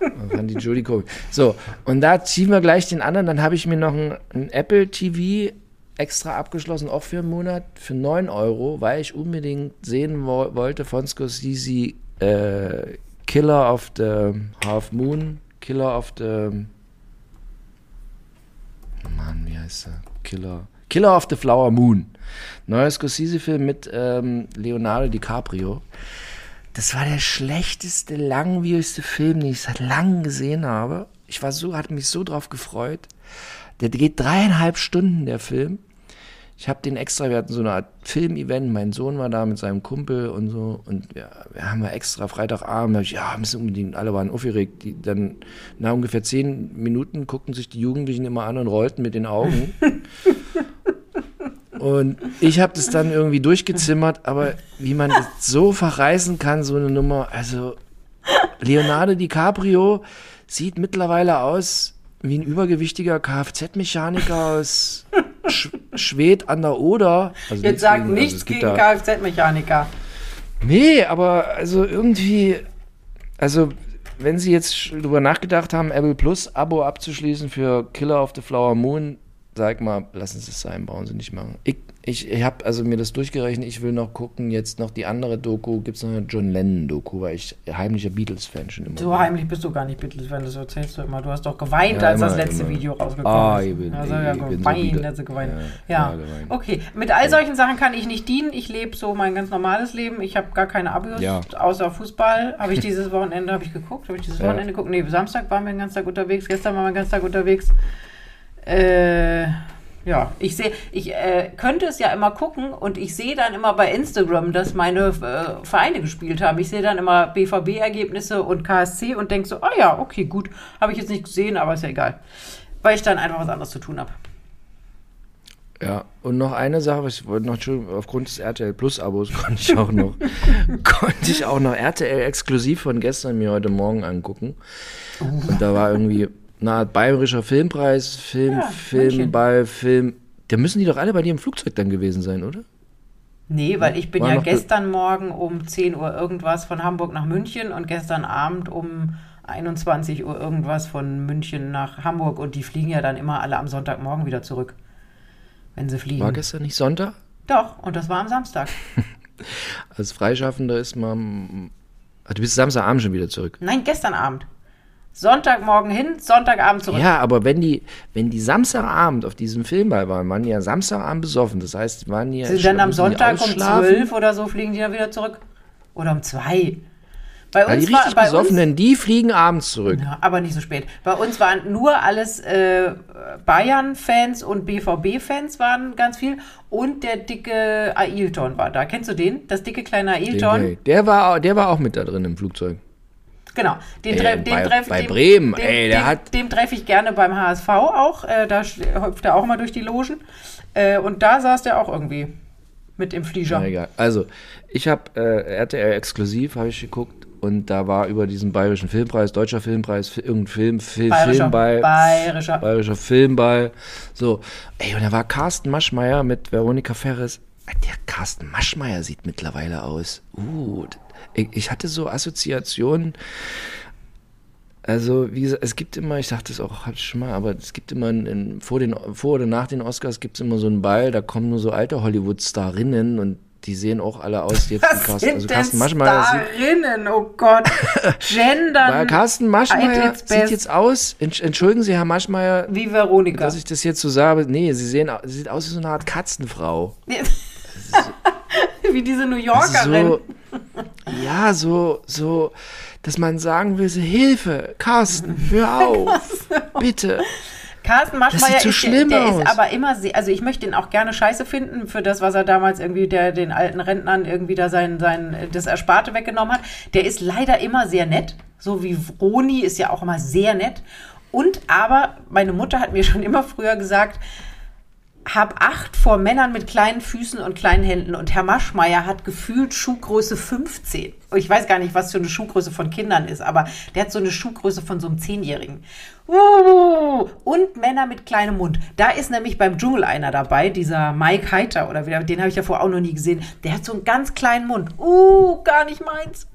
Man *laughs* fand die Judy komisch. So, und da ziehen wir gleich den anderen. Dann habe ich mir noch ein, ein Apple TV extra abgeschlossen, auch für einen Monat, für 9 Euro, weil ich unbedingt sehen wo wollte von Scorsese äh, Killer of the Half Moon, Killer of the heißt er? Killer. Killer of the Flower Moon. Neuer Scorsese-Film mit ähm, Leonardo DiCaprio. Das war der schlechteste, langwierigste Film, den ich seit langem gesehen habe. Ich war so, hatte mich so drauf gefreut. Der geht dreieinhalb Stunden, der Film. Ich habe den extra, wir hatten so eine Art Filmevent, mein Sohn war da mit seinem Kumpel und so und ja, wir haben wir extra Freitagabend, hab ich, ja, müssen unbedingt, alle waren aufgeregt. Die, dann nach ungefähr zehn Minuten guckten sich die Jugendlichen immer an und rollten mit den Augen. *laughs* und ich habe das dann irgendwie durchgezimmert, aber wie man das so verreißen kann, so eine Nummer, also Leonardo DiCaprio sieht mittlerweile aus wie ein übergewichtiger Kfz-Mechaniker aus Sch Schwedt an der Oder. Also Jetzt sagt gegen, nichts also gegen Kfz-Mechaniker. Nee, aber also irgendwie, also wenn Sie jetzt darüber nachgedacht haben, Apple Plus Abo abzuschließen für Killer of the Flower Moon, sag mal, lassen Sie es sein, brauchen Sie nicht machen. Ich ich, ich habe also mir das durchgerechnet. Ich will noch gucken, jetzt noch die andere Doku. Gibt es noch eine John Lennon-Doku, weil ich heimlicher Beatles-Fan schon immer So bin. heimlich bist du gar nicht Beatles-Fan, das erzählst du immer. Du hast doch geweint, ja, als immer, das letzte immer. Video rausgekommen ah, ist. Ich bin, also, ja, ich geweint, so also geweint. Ja, ja. okay. Mit all solchen Sachen kann ich nicht dienen. Ich lebe so mein ganz normales Leben. Ich habe gar keine Abos, ja. außer Fußball. Habe ich dieses Wochenende habe ich geguckt. Habe ich dieses Wochenende geguckt? Nee, Samstag waren wir den ganzen Tag unterwegs. Gestern waren wir den ganzen Tag unterwegs. Äh ja, ich sehe, ich äh, könnte es ja immer gucken und ich sehe dann immer bei Instagram, dass meine äh, Vereine gespielt haben. Ich sehe dann immer BVB-Ergebnisse und KSC und denke so, ah oh ja, okay, gut, habe ich jetzt nicht gesehen, aber ist ja egal. Weil ich dann einfach was anderes zu tun habe. Ja, und noch eine Sache, was ich wollte noch, aufgrund des RTL Plus Abos *laughs* konnte ich auch noch, *laughs* konnte ich auch noch RTL exklusiv von gestern mir heute Morgen angucken. Uh. Und da war irgendwie na, bayerischer Filmpreis, Film, ja, Filmball, Film. Da müssen die doch alle bei dir im Flugzeug dann gewesen sein, oder? Nee, weil ich bin War ja gestern Morgen um 10 Uhr irgendwas von Hamburg nach München und gestern Abend um 21 Uhr irgendwas von München nach Hamburg und die fliegen ja dann immer alle am Sonntagmorgen wieder zurück, wenn sie fliegen. War gestern nicht Sonntag? Doch, und das war am Samstag. *laughs* Als Freischaffender ist man. Ach, du bist Samstagabend schon wieder zurück. Nein, gestern Abend. Sonntagmorgen hin, Sonntagabend zurück. Ja, aber wenn die, wenn die Samstagabend auf diesem Filmball waren, waren die ja Samstagabend besoffen. Das heißt, waren ja. Sie dann am Sonntag um zwölf oder so fliegen die dann wieder zurück? Oder um zwei? Bei uns die richtig war, Besoffenen, uns, die fliegen abends zurück. Ja, aber nicht so spät. Bei uns waren nur alles äh, Bayern-Fans und BVB-Fans waren ganz viel. Und der dicke Ailton war da. Kennst du den? Das dicke kleine Ailton? Den, der, war, der war auch mit da drin im Flugzeug. Genau, den, ey, den bei, treff, bei dem, Bremen, dem, ey, der dem, hat. Dem treffe ich gerne beim HSV auch. Äh, da hüpft er auch mal durch die Logen. Äh, und da saß der auch irgendwie mit im Flieger. Ja, egal. Also, ich habe äh, RTL exklusiv, habe ich geguckt. Und da war über diesen bayerischen Filmpreis, deutscher Filmpreis, irgendein Film, Film, bayerischer, Filmball. Bayerischer. Bayerischer Filmball. So. Ey, und da war Carsten Maschmeyer mit Veronika Ferres. Der Carsten Maschmeyer sieht mittlerweile aus. Uh, ich hatte so Assoziationen. Also, wie gesagt, es gibt immer, ich sagte es auch hatte schon mal, aber es gibt immer in, vor, den, vor oder nach den Oscars gibt es immer so einen Ball, da kommen nur so alte Hollywood-Starinnen und die sehen auch alle aus jetzt *laughs* Was Carsten, sind also Carsten Maschmeyer Starinnen, oh Gott. *laughs* Gendern. Carsten Maschmeyer sieht jetzt aus, entschuldigen Sie, Herr Maschmeyer. Wie Veronika. Dass ich das jetzt so sage. Nee, sie, sehen, sie sieht aus wie so eine Art Katzenfrau. *laughs* wie diese New Yorkerin. So, ja, so, so, dass man sagen will, so, Hilfe, Carsten, hör auf, *laughs* bitte. Carsten Maschmeyer so ist, der, der ist aber immer sehr, also ich möchte ihn auch gerne scheiße finden für das, was er damals irgendwie der, den alten Rentnern irgendwie da sein, sein, das Ersparte weggenommen hat. Der ist leider immer sehr nett, so wie Roni ist ja auch immer sehr nett. Und aber meine Mutter hat mir schon immer früher gesagt, hab Acht vor Männern mit kleinen Füßen und kleinen Händen. Und Herr Maschmeyer hat gefühlt Schuhgröße 15. Ich weiß gar nicht, was für eine Schuhgröße von Kindern ist, aber der hat so eine Schuhgröße von so einem Zehnjährigen. Uh, und Männer mit kleinem Mund. Da ist nämlich beim Dschungel einer dabei, dieser Mike Heiter oder wieder, den habe ich ja vorher auch noch nie gesehen. Der hat so einen ganz kleinen Mund. Uh, gar nicht meins.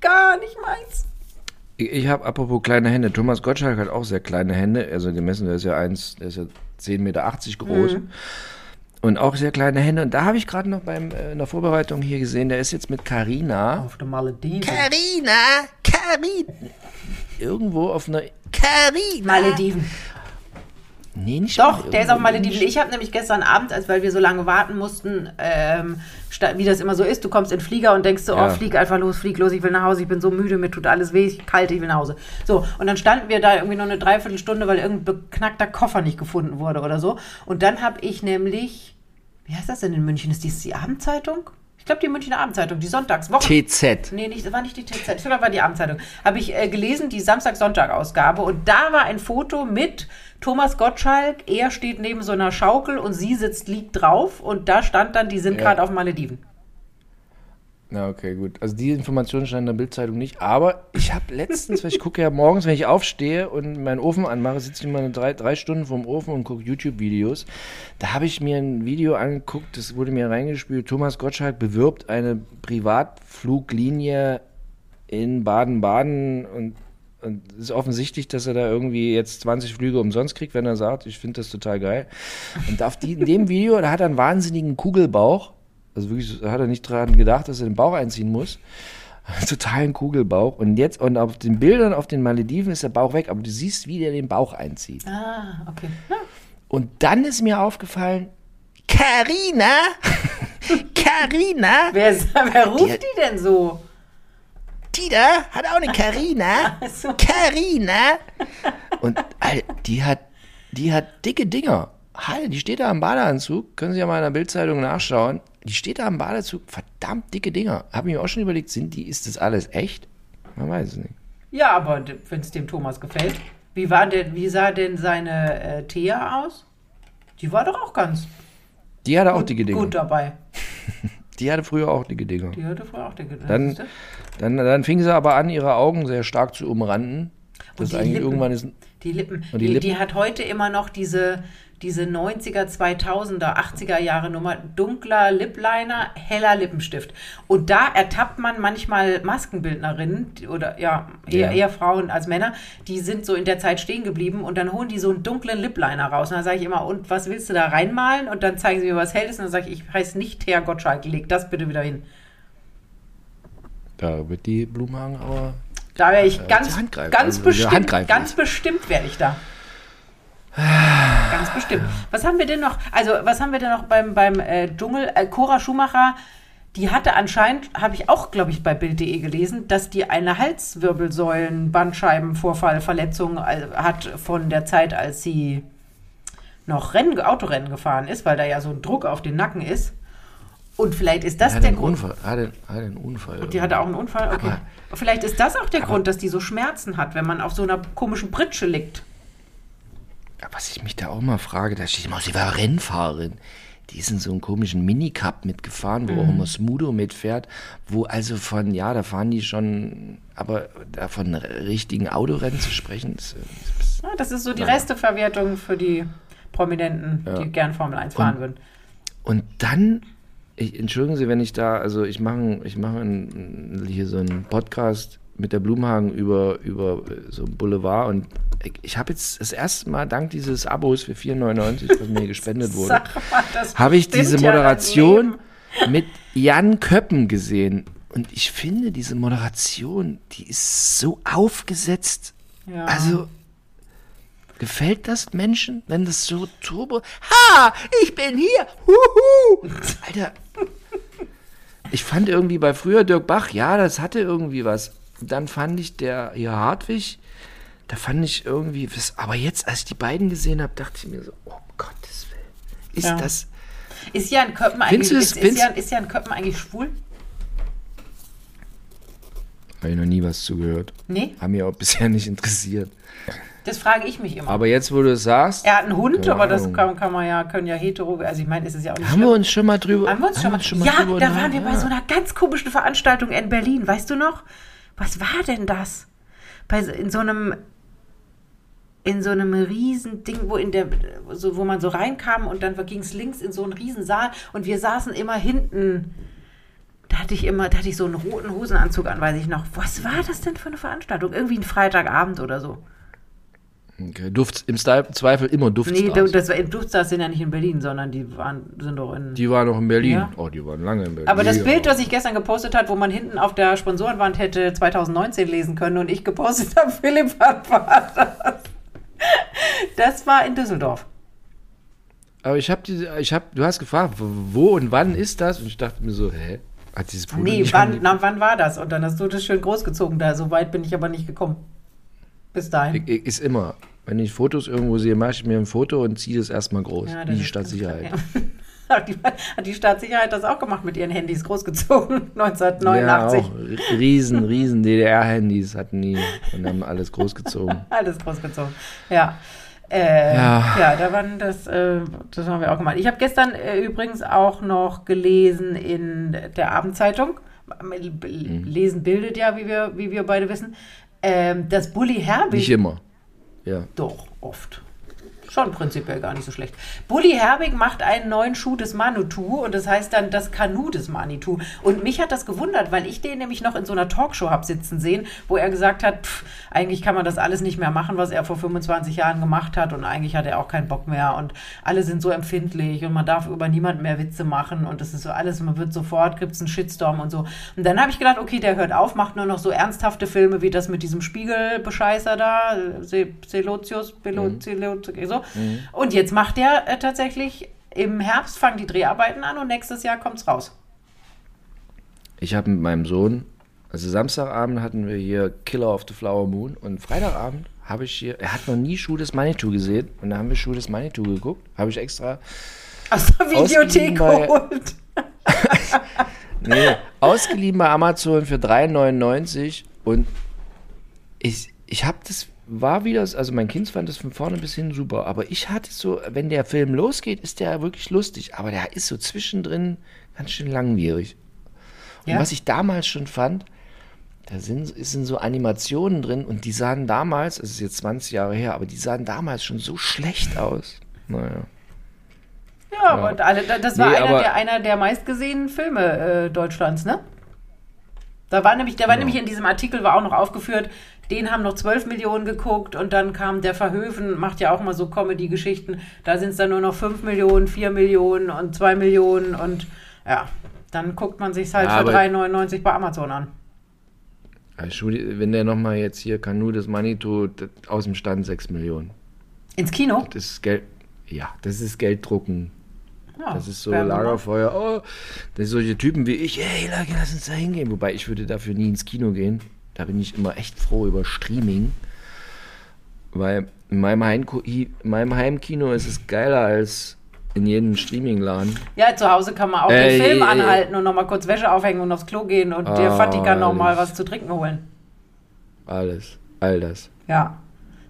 Gar nicht meins. Ich, ich habe apropos kleine Hände. Thomas Gottschalk hat auch sehr kleine Hände. Also die messen, der ist ja eins, der ist ja 10,80 Meter groß. Mhm. Und auch sehr kleine Hände. Und da habe ich gerade noch beim, äh, in der Vorbereitung hier gesehen, der ist jetzt mit Carina. Auf der Malediven. Carina! Carina! Irgendwo auf einer. Carina! Malediven. Nee, nicht Doch, der ist auf Malediven. Ich habe nämlich gestern Abend, als weil wir so lange warten mussten, ähm, wie das immer so ist, du kommst in den Flieger und denkst so, oh, ja. oh, flieg einfach los, flieg los, ich will nach Hause, ich bin so müde, mir tut alles weh, ich kalt, ich will nach Hause. So, und dann standen wir da irgendwie noch eine Dreiviertelstunde, weil irgendein beknackter Koffer nicht gefunden wurde oder so. Und dann habe ich nämlich Wie heißt das denn in München? Ist dies die Abendzeitung? Ich glaube, die Münchner Abendzeitung, die Sonntagswoche. TZ. Nee, nicht, das war nicht die TZ, ich glaube, war die Abendzeitung. Habe ich äh, gelesen, die Samstag-Sonntag-Ausgabe. Und da war ein Foto mit Thomas Gottschalk. Er steht neben so einer Schaukel und sie sitzt, liegt drauf. Und da stand dann, die sind Ja. gerade auf Malediven. Na, okay, gut. Also die Informationen standen in der Bildzeitung nicht. Aber ich habe letztens, weil ich gucke ja morgens, wenn ich aufstehe und meinen Ofen anmache, sitze ich immer drei, drei Stunden vorm Ofen und gucke YouTube-Videos. Da habe ich mir ein Video angeguckt, das wurde mir reingespielt. Thomas Gottschalk bewirbt eine Privatfluglinie in Baden-Baden und und es ist offensichtlich, dass er da irgendwie jetzt 20 Flüge umsonst kriegt, wenn er sagt, ich finde das total geil. Und auf die, in dem Video, da hat er einen wahnsinnigen Kugelbauch. Also wirklich, hat er nicht dran gedacht, dass er den Bauch einziehen muss. *laughs* Totalen Kugelbauch. Und jetzt, und auf den Bildern auf den Malediven ist der Bauch weg, aber du siehst, wie der den Bauch einzieht. Ah, okay. Ja. Und dann ist mir aufgefallen, Carina, Carina, *laughs* Wer, *laughs* wer ruft Die die denn so? die da hat auch eine so. Carina. Und Alter, die hat, die hat dicke Dinger. Alter, die steht da am Badeanzug, können Sie ja mal in der Bildzeitung nachschauen. Die steht da am Badeanzug, verdammt dicke Dinger. Habe mir auch schon überlegt, sind die, ist das alles echt? Man weiß es nicht. Ja, aber wenn es dem Thomas gefällt. Wie, war denn, wie sah denn seine äh, Thea aus? Die war doch auch ganz Die hatte auch dicke Dinger. gut dabei. *laughs* Die hatte früher auch dicke Dinger. Die hatte vorher auch dicke Dann, siehste? dann, dann fing sie aber an, ihre Augen sehr stark zu umranden. Das die eigentlich Lippen. ist. Die Lippen. Und die die, Lippen? die hat heute immer noch diese, diese 90er, 2000er, 80er Jahre Nummer. Dunkler Lipliner, heller Lippenstift. Und da ertappt man manchmal Maskenbildnerinnen oder ja, eher, Ja. eher Frauen als Männer, die sind so in der Zeit stehen geblieben und dann holen die so einen dunklen Lipliner raus. Und dann sage ich immer, und was willst du da reinmalen? Und dann zeigen sie mir was Helles und dann sage ich, ich heiße nicht Thea Gottschalk, leg das bitte wieder hin. Da wird die Blumenhagen aber. Da wäre ich Äh, ganz, ganz Also, bestimmt, ganz bestimmt werde ich da. *sighs* Ganz bestimmt. Was haben wir denn noch? Also, was haben wir denn noch beim, beim äh, Dschungel? Äh, Cora Schumacher, die hatte anscheinend, habe ich auch, glaube ich, bei Bild.de gelesen, dass die eine Halswirbelsäulen-Bandscheibenvorfall, Verletzung äh, hat von der Zeit, als sie noch Rennen, Autorennen gefahren ist, weil da ja so ein Druck auf den Nacken ist. Und vielleicht ist das der Grund. Unfall. Hat einen, hat einen Unfall. Die hatte auch einen Unfall? Okay. Aber- Vielleicht ist das auch der Grund, dass die so Schmerzen hat, wenn man auf so einer komischen Pritsche liegt. Was ich mich da auch mal frage, da steht immer, sie war Rennfahrerin. Die ist in so einem komischen Minicup mitgefahren, wo Mhm. auch immer Smudo mitfährt, wo also von, ja, da fahren die schon, aber da von richtigen Autorennen zu sprechen, ist, äh, ist Ja, das ist so die Naja. Resteverwertung für die Prominenten, Ja. die gern Formel 1 fahren Und- würden. Und dann, ich, entschuldigen Sie, wenn ich da, also ich mache ich mache ein- hier so einen Podcast mit der Blumhagen über, über äh, so einen Boulevard und ich, habe jetzt das erste Mal dank dieses Abos für 4,99, was mir gespendet *laughs* wurde, habe ich diese ja Moderation Leben. mit Jan Köppen gesehen. Und ich finde, diese Moderation, die ist so aufgesetzt. Ja. Also, gefällt das Menschen, wenn das so turbo. Ha, ich bin hier. Huhu. Alter. Ich fand irgendwie bei früher Dirk Bach, ja, das hatte irgendwie was. Dann fand ich der hier Hartwig, da fand ich irgendwie was. Aber jetzt, als ich die beiden gesehen habe, dachte ich mir so, oh Gottes Willen. Ist Ja. das. Ist Jan Köppen eigentlich, ist, ist, Jan, ist Jan Köppen eigentlich schwul? Habe ich noch nie was zugehört. Nee, Haben mich auch bisher nicht interessiert. das frage ich mich immer. Aber jetzt, wo du es sagst, er hat einen Hund, aber das kann, kann man ja, können ja hetero, also ich meine, ist es ja auch nicht haben wir schlimm. uns schon mal drüber. Haben wir uns schon mal, uns Ja, drüber da waren wir bei so einer ganz komischen Veranstaltung in Berlin, weißt du noch? Was war denn das? Bei, in so einem in so einem riesen Ding, wo in der so wo man so reinkam und dann ging es links in so einen riesen Saal und wir saßen immer hinten. Da hatte ich immer, da hatte ich so einen roten Hosenanzug an, weiß ich noch. Was war das denn für eine Veranstaltung? Irgendwie ein Freitagabend oder so. Okay, Duft, im Style- Zweifel immer Duftstars. Nee, das, war, Duftstars sind ja nicht in Berlin, sondern die waren, sind doch in. die waren noch in Berlin. Ja. Oh, die waren lange in Berlin. Aber das. Bild, das ich gestern gepostet hat, wo man hinten auf der Sponsorenwand hätte 2019 lesen können und ich gepostet habe, *laughs* Philipp hat war das. War in Düsseldorf. Aber ich habe diese, ich habe, du hast gefragt, wo und wann ist das? Und ich dachte mir so, hä? Hat dieses Foto Nee, wann, na, wann war das? Und dann hast du das schön großgezogen da. So weit bin ich aber nicht gekommen. Bis dahin. Ich- ich- Ist immer. Wenn ich Fotos irgendwo sehe, mache ich mir ein Foto und ziehe es erstmal groß. Ja, die Stadtsicherheit. *laughs* Hat die, hat die Staatssicherheit das auch gemacht mit ihren Handys großgezogen *laughs* 1989? Ja, auch riesen, riesen DDR-Handys hatten die und haben alles großgezogen. *laughs* Alles großgezogen. Ja. Äh, Ja. ja. da waren das, äh, das haben wir auch gemacht. Ich habe gestern äh, übrigens auch noch gelesen in der Abendzeitung. Lesen bildet ja, wie wir, wie wir beide wissen. Ähm, dass Bully Herbig. Nicht immer. Ja. Doch, oft. Schon prinzipiell gar nicht so schlecht. Bully Herbig macht einen neuen Schuh des Manitou und das heißt dann das Kanu des Manitou. Und mich hat das gewundert, weil ich den nämlich noch in so einer Talkshow habe sitzen sehen, wo er gesagt hat, pff, eigentlich kann man das alles nicht mehr machen, was er vor 25 Jahren gemacht hat und eigentlich hat er auch keinen Bock mehr und alle sind so empfindlich und man darf über niemanden mehr Witze machen und das ist so alles, man wird sofort, gibt es einen Shitstorm und so. Und dann habe ich gedacht, okay, der hört auf, macht nur noch so ernsthafte Filme wie das mit diesem Spiegelbescheißer da, Se- Selotius, Belo, Selotius, so. Und jetzt macht er äh, tatsächlich, im Herbst fangen die Dreharbeiten an und nächstes Jahr kommt es raus. Ich habe mit meinem Sohn, also Samstagabend hatten wir hier Killer of the Flower Moon und Freitagabend habe ich hier, er hat noch nie Schuh des Manitou gesehen und da haben wir Schuh des Manitou geguckt. Habe ich extra Aus der Videothek geholt. *laughs* Nee, ausgeliehen bei Amazon für 3,99 und ich, ich habe das, war wieder, also mein Kind fand das von vorne bis hin super, aber ich hatte so, wenn der Film losgeht, ist der wirklich lustig, aber der ist so zwischendrin ganz schön langwierig. Und Ja. was ich damals schon fand, da sind, sind so Animationen drin und die sahen damals, es ist jetzt 20 Jahre her, aber die sahen damals schon so schlecht aus. Naja. Ja, aber alle, da- das war Nee, einer, der, einer der meistgesehenen Filme äh, Deutschlands, ne? Da war nämlich, der war nämlich in diesem Artikel war auch noch aufgeführt, den haben noch 12 Millionen geguckt und dann kam der Verhöfen, macht ja auch mal so Comedy-Geschichten, da sind es dann nur noch 5 Millionen, 4 Millionen und 2 Millionen und ja, dann guckt man sich halt Ja, für aber- 3,99 bei Amazon an. Also, wenn der nochmal jetzt hier Kanu des Manitou das- aus dem Stand 6 Millionen. Ins Kino? Das ist Geld. Ja, das ist Gelddrucken. Ja, Das ist so Lagerfeuer. Oh, das sind solche Typen wie ich. Hey, Lage, lass uns da hingehen. Wobei ich würde dafür nie ins Kino gehen. Da bin ich immer echt froh über Streaming. Weil in meinem, Heimko in meinem Heimkino ist es geiler als in jedem Streamingladen. Ja, zu Hause kann man auch Äh, den Film äh, äh. anhalten und nochmal kurz Wäsche aufhängen und aufs Klo gehen und Ah, Vati kann nochmal was zu trinken holen. Alles. All das. Ja.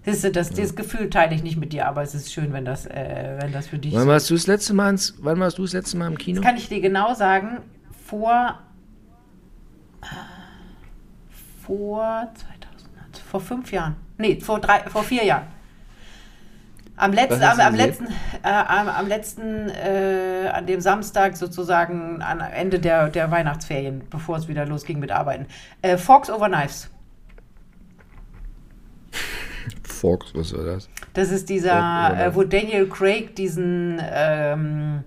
Siehst du, das, das Gefühl teile ich nicht mit dir, aber es ist schön, wenn das, äh, wenn das für dich Wann so warst du das letzte Mal ins, wann warst du das letzte Mal im Kino? kann ich dir genau sagen, vor, vor 2000, vor fünf Jahren. Nee, vor, drei, vor vier Jahren. Am letzten, am, am letzten, äh, am, am letzten, äh, an dem Samstag sozusagen, am Ende der, der Weihnachtsferien, bevor es wieder losging mit Arbeiten. Äh, Forks over Knives. Fox, was war das? Das ist Forks dieser, äh, wo Daniel Craig diesen, ähm,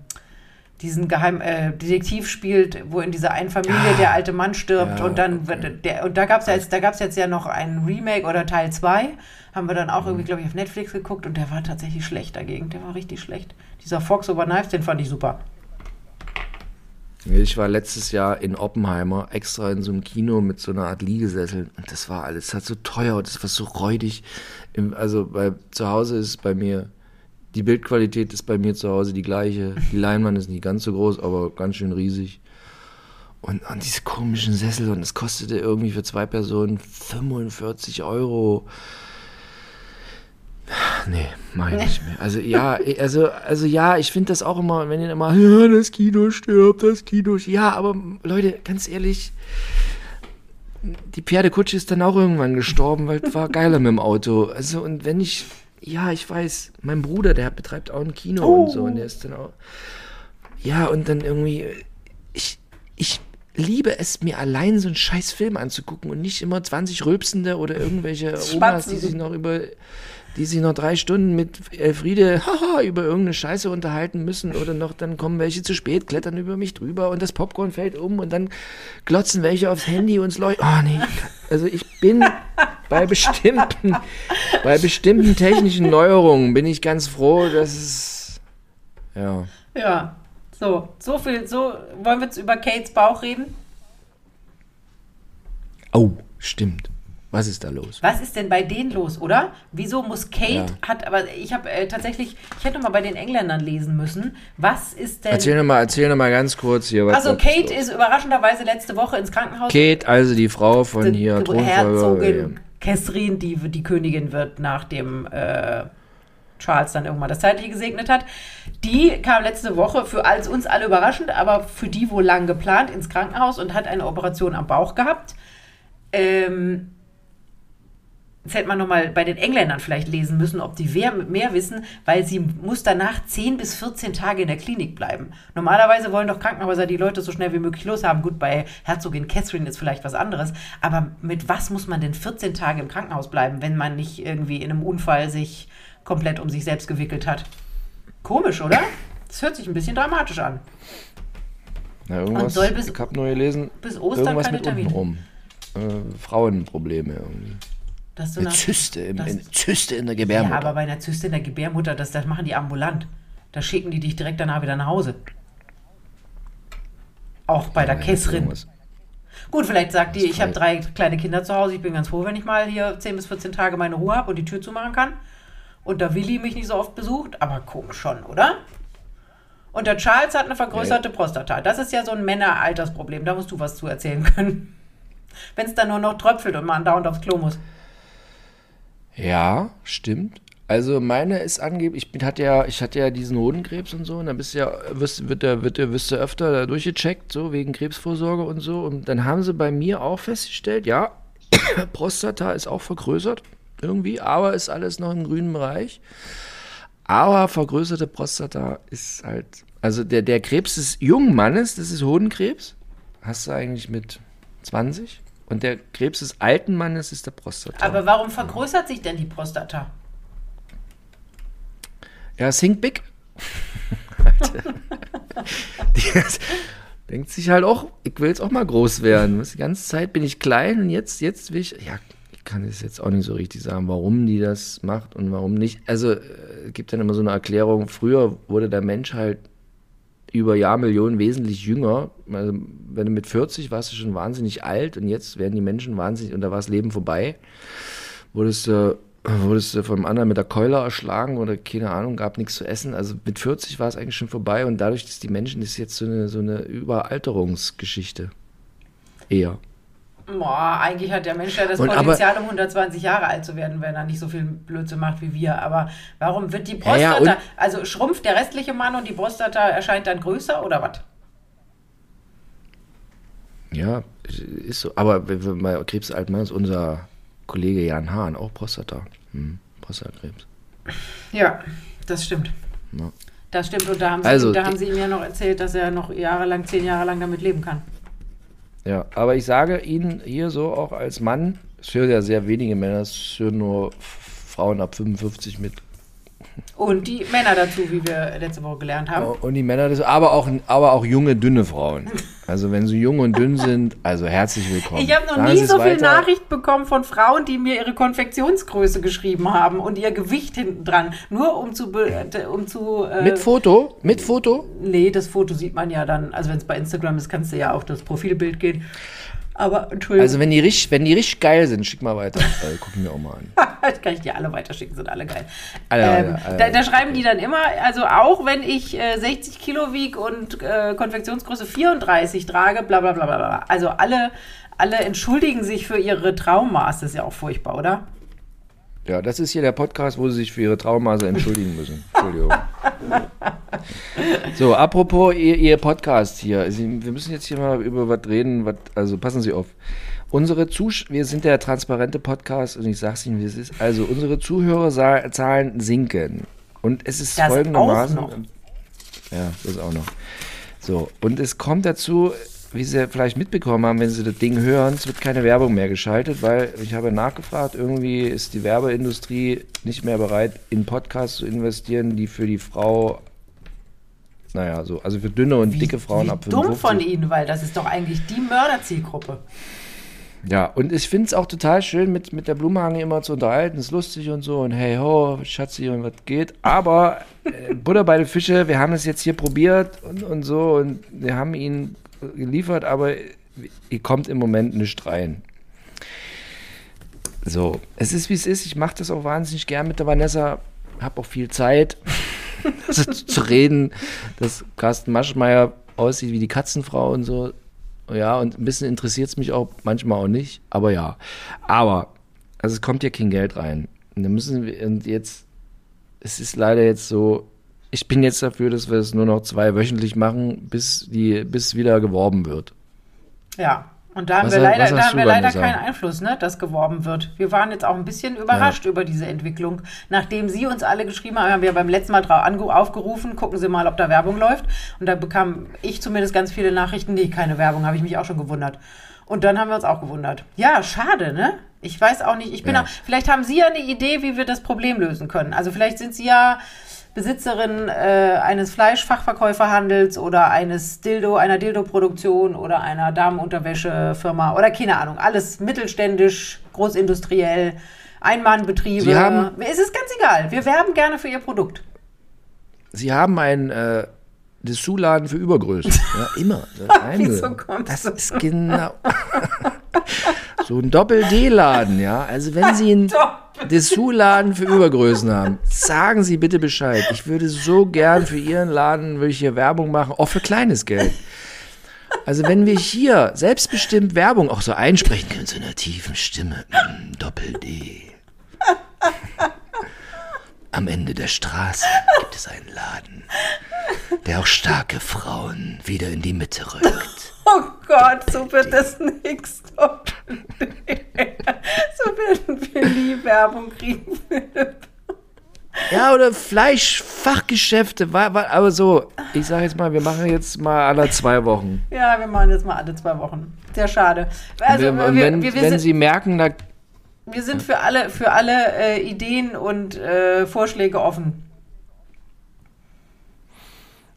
diesen Geheim äh, Detektiv spielt, wo in dieser einen Familie der alte Mann stirbt Ja, und dann okay. wird der, und da gab es ja jetzt, da gab's jetzt ja noch ein Remake oder Teil 2, haben wir dann auch Mhm. irgendwie, glaube ich, auf Netflix geguckt und der war tatsächlich schlecht dagegen. Der war richtig schlecht. Dieser Fox over Knives, den fand ich super. Ich war letztes Jahr in Oppenheimer, extra in so einem Kino mit so einer Art Liegesessel. Und das war alles, das hat so teuer, das war so räudig. Im, also bei, zu Hause ist bei mir, die Bildqualität ist bei mir zu Hause die gleiche. Die Leinwand ist nicht ganz so groß, aber ganz schön riesig. Und, und diese komischen Sessel, und es kostete irgendwie für zwei Personen 45 Euro. Nee, mach ich nicht mehr. Also ja, also, also ja, ich finde das auch immer, wenn ihr immer, ja, das Kino stirbt, das Kino stirbt. Ja, aber Leute, ganz ehrlich, die Pferdekutsche ist dann auch irgendwann gestorben, weil es war geiler mit dem Auto. Also und wenn ich, ja, ich weiß, mein Bruder, der betreibt auch ein Kino und so und der ist dann auch, ja, und dann irgendwie, ich, ich liebe es, mir allein so einen scheiß Film anzugucken und nicht immer 20 Rülpsende oder irgendwelche *laughs* Omas, die sich noch über, die sich noch drei Stunden mit Elfriede haha, über irgendeine Scheiße unterhalten müssen oder noch dann kommen welche zu spät, klettern über mich drüber und das Popcorn fällt um und dann glotzen welche aufs Handy und es leuchtet. Oh nee, also ich bin bei bestimmten, bei bestimmten technischen Neuerungen bin ich ganz froh, dass es ja. Ja. So, so viel, so, wollen wir jetzt über Kates Bauch reden? Oh, stimmt. Was ist da los? Was ist denn bei denen los, oder? Wieso muss Kate Ja. hat, aber ich habe äh, tatsächlich, ich hätte noch mal bei den Engländern lesen müssen. Was ist denn. Erzähl nochmal erzähl noch mal ganz kurz hier. Was also Kate ist überraschenderweise letzte Woche ins Krankenhaus. Kate, also die Frau von Die hier. Herzogin Catherine, die die Königin wird, nachdem äh, Charles dann irgendwann das Zeitliche gesegnet hat. Die kam letzte Woche für als uns alle überraschend, aber für die wohl lang geplant ins Krankenhaus und hat eine Operation am Bauch gehabt. Ähm, Jetzt hätte man nochmal bei den Engländern vielleicht lesen müssen, ob die mehr, mehr wissen, weil sie muss danach 10 bis 14 Tage in der Klinik bleiben. Normalerweise wollen doch Krankenhäuser die Leute so schnell wie möglich loshaben. Gut, bei Herzogin Catherine ist vielleicht was anderes. Aber mit was muss man denn 14 Tage im Krankenhaus bleiben, wenn man nicht irgendwie in einem Unfall sich komplett um sich selbst gewickelt hat? Komisch, oder? Das hört sich ein bisschen dramatisch an. Na, irgendwas, soll bis- ich habe nur gelesen, bis Ostern irgendwas keine mit Termine. untenrum. Äh, Frauenprobleme irgendwie. Dass du Eine nach, Zyste, im, das- in, Zyste in der ja, Gebärmutter. aber bei einer Zyste in der Gebärmutter, das, das machen die ambulant. Da schicken die dich direkt danach wieder nach Hause. Auch bei der Ja, Kessrin. irgendwas. Gut, vielleicht sagt die, ich habe drei kleine Kinder zu Hause, ich bin ganz froh, wenn ich mal hier 10 bis 14 Tage meine Ruhe habe und die Tür zumachen kann. Und da Willi mich nicht so oft besucht, aber komisch schon, oder? Und der Charles hat eine vergrößerte Prostata. Das ist ja so ein Männeraltersproblem, da musst du was zu erzählen können. *laughs* Wenn es dann nur noch tröpfelt und man dauernd aufs Klo muss. Ja, stimmt. Also meine ist angeblich, ich bin, hatte ja, ich hatte ja diesen Hodenkrebs und so, und dann bist du ja, wirst, wird der, wird der, wirst du öfter da durchgecheckt, so wegen Krebsvorsorge und so. Und dann haben sie bei mir auch festgestellt, ja, *coughs* Prostata ist auch vergrößert irgendwie, aber ist alles noch im grünen Bereich. Aber vergrößerte Prostata ist halt, also der, der Krebs des jungen Mannes, das ist Hodenkrebs, hast du eigentlich mit 20. Und der Krebs des alten Mannes ist der Prostata. Aber warum vergrößert sich denn die Prostata? Ja, think big. *laughs* Die denkt sich halt auch, ich will jetzt auch mal groß werden. Die ganze Zeit bin ich klein und jetzt, jetzt will ich, ja, ich kann es jetzt auch nicht so richtig sagen, warum die das macht und warum nicht. Also, äh, es gibt dann immer so eine Erklärung, früher wurde der Mensch halt über Jahrmillionen wesentlich jünger. Also, wenn du mit 40 warst du schon wahnsinnig alt und jetzt werden die Menschen wahnsinnig und da war das Leben vorbei. Wurdest du, wurdest du vom anderen mit der Keule erschlagen oder keine Ahnung, gab nichts zu essen. Also mit 40 war es eigentlich schon vorbei und dadurch, dass die Menschen, das ist jetzt so eine, so eine Überalterungsgeschichte. Eher. Boah, eigentlich hat der Mensch ja das Und aber- Potenzial, um 120 Jahre alt zu werden, wenn er nicht so viel Blödsinn macht wie wir. Aber warum wird die Ja, ja, Prostata, und- also schrumpft der restliche Mann und die Prostata erscheint dann größer oder was? Ja, ist so. Aber wenn wir mal Krebs alt machen, ist unser Kollege Jan Hahn auch Prostata. Hm, Prostatakrebs. Ja, das stimmt. Ja. Das stimmt und da haben, sie, Also, da haben sie ihm ja noch erzählt, dass er noch jahrelang, zehn Jahre lang damit leben kann. Ja, aber ich sage Ihnen hier so auch als Mann, es hören ja sehr wenige Männer, es hören nur Frauen ab 55 mit. Und die Männer dazu, wie wir letzte Woche gelernt haben. Und die Männer, das, aber, auch, aber auch junge, dünne Frauen. Also wenn sie jung und dünn sind, also herzlich willkommen. Ich habe noch Sagen nie so viel weiter. Nachricht bekommen von Frauen, die mir ihre Konfektionsgröße geschrieben haben und ihr Gewicht hinten dran, nur um zu äh, um zu äh, Mit Foto? Mit Foto? Nee, das Foto sieht man ja dann, also wenn es bei Instagram ist, kannst du ja auf das Profilbild gehen. Aber Entschuldigung, Also wenn die richtig, wenn die richtig geil sind, schick mal weiter. *laughs* Äh, gucken wir auch mal an. das kann ich dir alle weiterschicken, sind alle geil. Alle, ähm, alle, alle. da, da schreiben die dann immer, also auch wenn ich äh, 60 Kilo wiege und äh, Konfektionsgröße 34 trage, bla bla bla bla bla. Also alle, alle entschuldigen sich für ihre Traumaß, das ist ja auch furchtbar, oder? Ja, das ist hier der Podcast, wo sie sich für ihre Traummaße entschuldigen müssen. Entschuldigung. *laughs* So, apropos ihr, ihr Podcast hier. Sie, wir müssen jetzt hier mal über was reden, was, also passen Sie auf. Unsere Zusch wir sind der transparente Podcast und ich sag's Ihnen, wie es ist. Also, unsere Zuhörerzahlen sinken. Und es ist Das folgendermaßen. auch noch. Ja, das auch noch. So, und es kommt dazu, wie Sie vielleicht mitbekommen haben, wenn Sie das Ding hören, es wird keine Werbung mehr geschaltet, weil ich habe nachgefragt, irgendwie ist die Werbeindustrie nicht mehr bereit, in Podcasts zu investieren, die für die Frau, naja, so, also für dünne und dicke Frauen Wie ab dumm 55. von ihnen, weil das ist doch eigentlich die Mörderzielgruppe. Ja, und ich finde es auch total schön, mit, mit der Blumenhange immer zu unterhalten. Ist lustig und so und hey ho, Schatzi und was geht. Aber äh, Butter bei den Fische, wir haben es jetzt hier probiert und, und so und wir haben ihn geliefert, aber ihr kommt im Moment nicht rein. so, es ist wie es ist. Ich mache das auch wahnsinnig gern mit der Vanessa. Habe auch viel Zeit *laughs* also, zu reden, dass Carsten Maschmeyer aussieht wie die Katzenfrau und so. Ja, und ein bisschen interessiert es mich auch, manchmal auch nicht. Aber ja. Aber, also es kommt ja kein Geld rein. Und dann müssen wir, und jetzt, es ist leider jetzt so, ich bin jetzt dafür, dass wir es nur noch zwei wöchentlich machen, bis die, bis wieder geworben wird. Ja. Und da haben Was wir leider, da haben wir leider keinen Einfluss, ne, dass geworben wird. Wir waren jetzt auch ein bisschen überrascht über diese Entwicklung. Nachdem Sie uns alle geschrieben haben, haben wir beim letzten Mal drauf aufgerufen, gucken Sie mal, ob da Werbung läuft. Und da bekam ich zumindest ganz viele Nachrichten, nee, keine Werbung, habe ich mich auch schon gewundert. Und dann haben wir uns auch gewundert. Ja, schade, ne? Ich weiß auch nicht, ich bin Ja. auch, vielleicht haben Sie ja eine Idee, wie wir das Problem lösen können. Also vielleicht sind Sie ja Besitzerin äh, eines Fleischfachverkäuferhandels oder eines Dildo, einer Dildo-Produktion oder einer Damenunterwäschefirma oder keine Ahnung. Alles mittelständisch, großindustriell, Einmannbetriebe. Sie haben- es ist ganz egal. Wir werben gerne für Ihr Produkt. Sie haben einen äh, Dessous-Laden für Übergrößen. *laughs* Ja, immer. Wieso *laughs* kommst das ist genau. *laughs* so ein Doppel-D-Laden, ja. Also wenn Sie einen Dessous-Laden für Übergrößen haben, sagen Sie bitte Bescheid. Ich würde so gern für Ihren Laden, würde ich hier Werbung machen, auch für kleines Geld. Also wenn wir hier selbstbestimmt Werbung auch so einsprechen können, so einer tiefen Stimme, mm, Doppel-D. Am Ende der Straße gibt es einen Laden, der auch starke Frauen wieder in die Mitte rückt. *laughs* Oh Gott, so wird das nix. *laughs* so werden wir nie Werbung kriegen, Philipp. Ja, oder Fleischfachgeschäfte, aber so, ich sage jetzt mal, wir machen jetzt mal alle zwei Wochen. Ja, wir machen jetzt mal alle zwei Wochen. Sehr schade. Also, wir, wir, wenn, wir, wenn Sie merken, da, wir sind für alle, für alle äh, Ideen und äh, Vorschläge offen.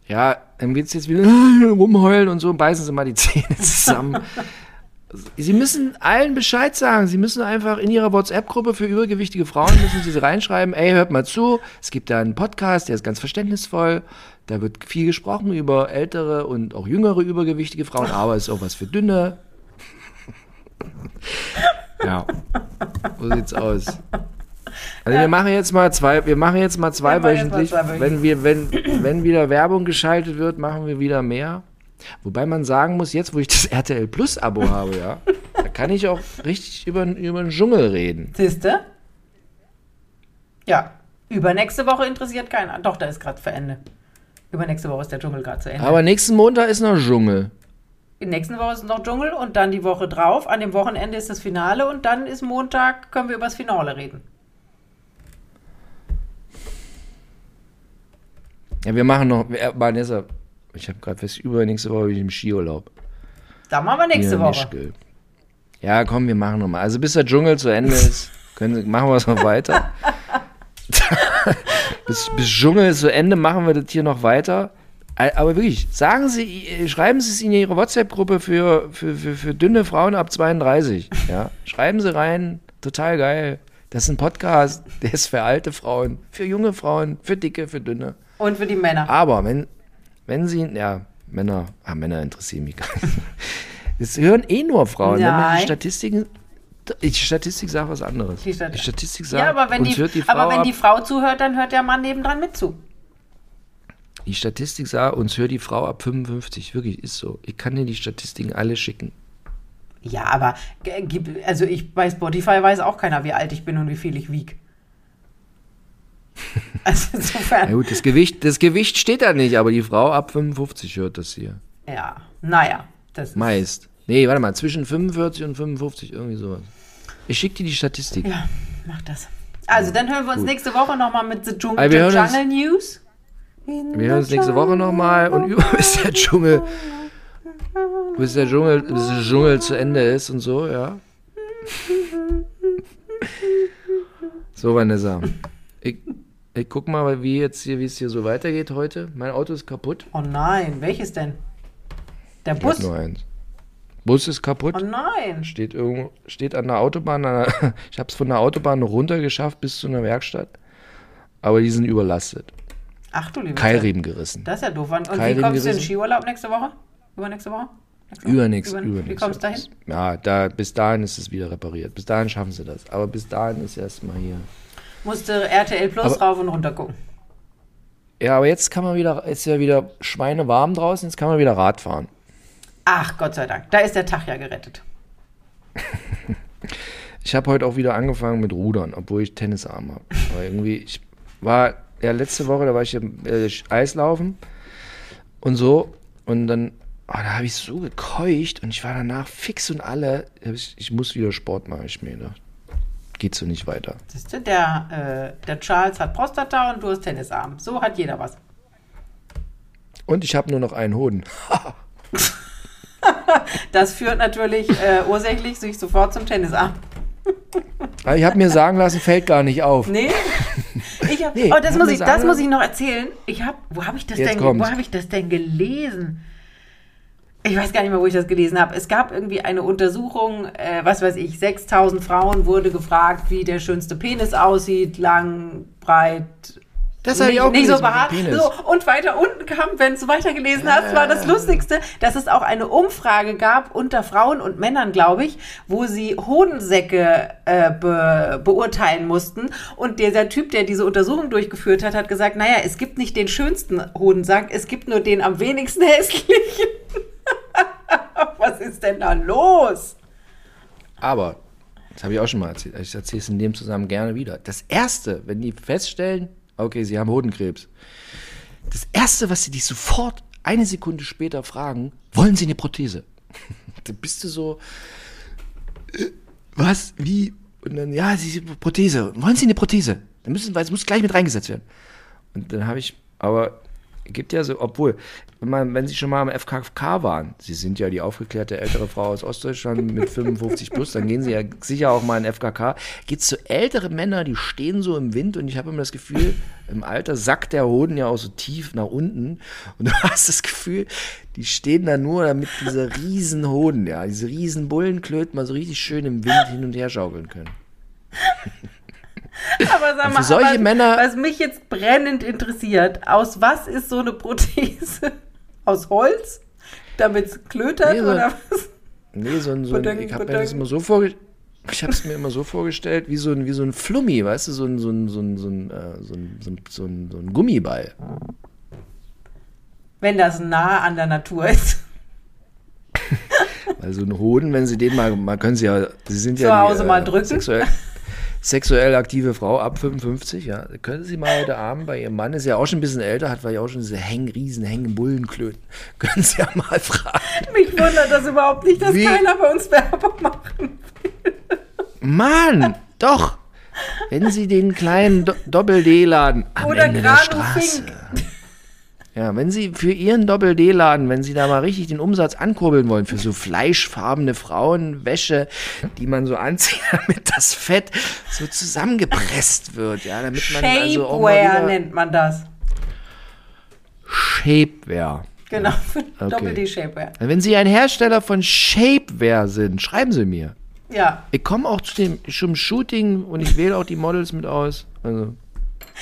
ja, dann geht's jetzt wieder rumheulen und so, beißen Sie mal die Zähne *laughs* zusammen. Sie müssen allen Bescheid sagen. Sie müssen einfach in Ihrer WhatsApp-Gruppe für übergewichtige Frauen müssen Sie reinschreiben, ey, hört mal zu, es gibt da einen Podcast, der ist ganz verständnisvoll. Da wird viel gesprochen über ältere und auch jüngere übergewichtige Frauen, aber es ist auch was für dünne. Ja. *laughs* So sieht's aus. Also wir machen jetzt mal zwei, wir machen jetzt mal zwei Wir machen jetzt mal wöchentlich. zwei wöchentlich. Wenn wir, wenn, wenn wieder Werbung geschaltet wird, machen wir wieder mehr. Wobei man sagen muss, jetzt wo ich das *laughs* RTL Plus Abo habe, ja, da kann ich auch richtig über, über den Dschungel reden. Siehste? Ja. Übernächste Woche interessiert keiner. Doch, da ist gerade zu Ende. Übernächste Woche ist der Dschungel gerade zu Ende. Aber nächsten Montag ist noch Dschungel. In der nächsten Woche ist noch Dschungel und dann die Woche drauf. An dem Wochenende ist das Finale und dann ist Montag, können wir über das Finale reden. Ja, wir machen noch, Vanessa, ich habe gerade fest, übernächste Woche bin ich im Skiurlaub. Da machen wir nächste Woche. Mischgl. Ja, komm, wir machen noch mal. Also bis der Dschungel zu Ende ist, *laughs* können, machen wir es noch weiter. *laughs* *laughs* bis, bis Dschungel zu Ende machen wir das hier noch weiter. Aber wirklich, sagen Sie, äh, schreiben Sie es in Ihre WhatsApp-Gruppe für, für, für, für dünne Frauen ab 32. *laughs* Ja? Schreiben Sie rein, total geil. Das ist ein Podcast, *laughs* der ist für alte Frauen, für junge Frauen, für dicke, für dünne. Und für die Männer. Aber wenn, wenn sie, ja, Männer, ah, Männer interessieren mich gar nicht. *laughs* Es hören eh nur Frauen. Wenn man Nein. die Statistiken, die Statistik sagt was anderes. Die Stat- Statistik sagt, ja, aber wenn, die, die Frau aber wenn ab, die Frau zuhört, dann hört der Mann nebendran mit zu. Die Statistik sagt, uns hört die Frau ab 55. Wirklich, ist so. Ich kann dir die Statistiken alle schicken. Ja, aber gib- also ich bei Spotify weiß auch keiner, wie alt ich bin und wie viel ich wieg. *laughs* Also Na insofern, gut, das Gewicht, das Gewicht steht da nicht, aber die Frau ab 55 hört das hier. ja, naja, das ist, Meist. Nee, warte mal, zwischen 45 und 55, irgendwie sowas. Ich schicke dir die Statistik. ja, mach das. Also dann hören wir uns Gut. nächste Woche nochmal mit The hören uns- Jungle News. Wir hören uns nächste Woche nochmal und über *laughs* bis der Dschungel, bis der Dschungel, bis der Dschungel zu Ende ist und so, ja. *laughs* So, Vanessa. Ich, ich guck mal, wie jetzt hier, wie es hier so weitergeht heute. Mein Auto ist kaputt. Oh nein, welches denn? Der Bus? nur eins. Bus ist kaputt. Oh nein. Steht irgendwo, steht an der Autobahn. An der, *laughs* ich habe es von der Autobahn noch runtergeschafft bis zu einer Werkstatt. Aber die sind überlastet. Ach du liebe Zeit. Keilriemen gerissen. Das ist ja doof. Und und wie Keilriemen kommst du in den gerissen. Skiurlaub nächste Woche? Übernächste Woche? Übernächst, Über- übernächst. Wie kommst du dahin? Ja, da, bis dahin ist es wieder repariert. Bis dahin schaffen sie das. Aber bis dahin ist erstmal hier. Musste RTL Plus Aber- rauf und runter gucken. Ja, aber jetzt kann man wieder, ist ja wieder schweinewarm draußen, jetzt kann man wieder Rad fahren. Ach, Gott sei Dank. Da ist der Tag ja gerettet. *laughs* Ich habe heute auch wieder angefangen mit Rudern, obwohl ich Tennisarm habe. Aber irgendwie, ich war, ja, letzte Woche, da war ich im äh, Eislaufen und so. Und dann, oh, da habe ich so gekeucht und ich war danach fix und alle. Ich, ich muss wieder Sport machen, ich mir gedacht. Geht so nicht weiter. Siehst du, der, äh, der Charles hat Prostata und du hast Tennisarm. So hat jeder was. Und ich habe nur noch einen Hoden. *laughs* Das führt natürlich äh, ursächlich sich sofort zum Tennisarm. Aber ich habe mir sagen lassen, fällt gar nicht auf. Nee. *laughs* Hab, Nee, oh, das, muss ich, das muss ich noch erzählen. Ich hab, wo habe ich das Jetzt denn, kommt's. wo habe ich das denn gelesen? Ich weiß gar nicht mehr, wo ich das gelesen habe. Es gab irgendwie eine Untersuchung, äh, was weiß ich, 6000 Frauen wurde gefragt, wie der schönste Penis aussieht, lang, breit. Das habe ich nicht, auch nicht so gelesen behaart. Penis. So, und weiter unten kam, wenn du weitergelesen hast, war das Lustigste, dass es auch eine Umfrage gab unter Frauen und Männern, glaube ich, wo sie Hodensäcke äh, be beurteilen mussten. Und dieser Typ, der diese Untersuchung durchgeführt hat, hat gesagt, naja, es gibt nicht den schönsten Hodensack, es gibt nur den am wenigsten *laughs* hässlichen. *laughs* Was ist denn da los? Aber, das habe ich auch schon mal erzählt, ich erzähle es in dem Zusammenhang gerne wieder. Das Erste, wenn die feststellen, okay, sie haben Hodenkrebs, das Erste, was sie dich sofort eine Sekunde später fragen, wollen sie eine Prothese? *laughs* da bist du so, äh, was, wie? Und dann, ja, sie, Prothese, wollen sie eine Prothese? Dann müssen, weil es muss gleich mit reingesetzt werden. Und dann habe ich, aber gibt ja so, obwohl, wenn, man, wenn Sie schon mal am FKK waren, Sie sind ja die aufgeklärte ältere Frau aus Ostdeutschland mit 55 plus, dann gehen Sie ja sicher auch mal in FKK. Gibt es so ältere Männer, die stehen so im Wind und ich habe immer das Gefühl, im Alter sackt der Hoden ja auch so tief nach unten und *laughs* du hast das Gefühl, die stehen da nur, damit diese riesen Hoden, ja, diese riesen Bullenklöten mal so richtig schön im Wind hin und her schaukeln können. Aber sag mal, für solche was, Männer- was mich jetzt brennend interessiert, aus was ist so eine Prothese? Aus Holz? Damit es klötert Nee, so- oder was? Nee, so ein, so ein ich habe mir das immer so vorgestellt. Ich habe es mir immer so vorgestellt, wie so ein, wie so ein Flummi, weißt du, so ein, so ein, so ein, so ein, äh, so ein, so ein, so ein, so ein Gummiball. Wenn das nah an der Natur ist. Weil so ein Hoden, wenn sie den mal, mal können sie ja, sie sind Zu ja die, Hause mal drücken. Sexuell, sexuell aktive Frau ab 55, ja. Können Sie mal heute Abend bei Ihrem Mann, ist ja auch schon ein bisschen älter, hat weil ja auch schon diese Hängen, riesen Hängen, Bullenklöten. *laughs* Können Sie ja mal fragen. Mich wundert das überhaupt nicht, dass Wie- keiner bei uns Werbung macht. Mann, doch! Wenn Sie den kleinen Do Doppel-D-Laden am Oder Ende der Straße. Fink. Ja, wenn Sie für Ihren Doppel-D-Laden, wenn Sie da mal richtig den Umsatz ankurbeln wollen, für so fleischfarbene Frauenwäsche, die man so anzieht, *laughs* damit das Fett so zusammengepresst wird, ja, damit man also auch mal nennt man das. Shapewear. Genau, Okay. Doppel-D-Shapewear. Wenn Sie ein Hersteller von Shapewear sind, schreiben Sie mir. Ja. Ich komme auch zu dem zum Shooting und ich wähle auch die Models mit aus. Also,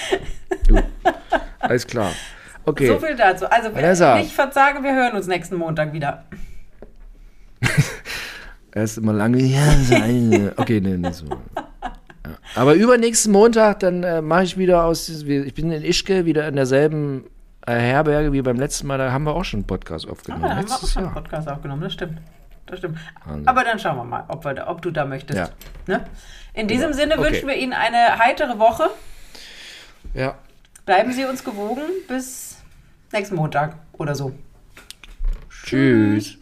*laughs* du. Alles klar. Okay. So viel dazu. Also Vanessa. nicht verzagen, wir hören uns nächsten Montag wieder. *laughs* Erst immer lange. Ja. Okay, nee, nicht so. Ja. Aber übernächsten Montag, dann äh, mache ich wieder aus. Ich bin in Ischke wieder in derselben äh, Herberge wie beim letzten Mal. Da haben wir auch schon einen Podcast Ah, aufgenommen. da haben wir auch schon einen. Podcast aufgenommen, das stimmt. Das stimmt. Wahnsinn. Aber dann schauen wir mal, ob, wir da, ob du da möchtest. Ja. Ne? In diesem Sinne Okay. wünschen wir Ihnen eine heitere Woche. Ja. Bleiben Sie uns gewogen bis nächsten Montag oder so. Tschüss.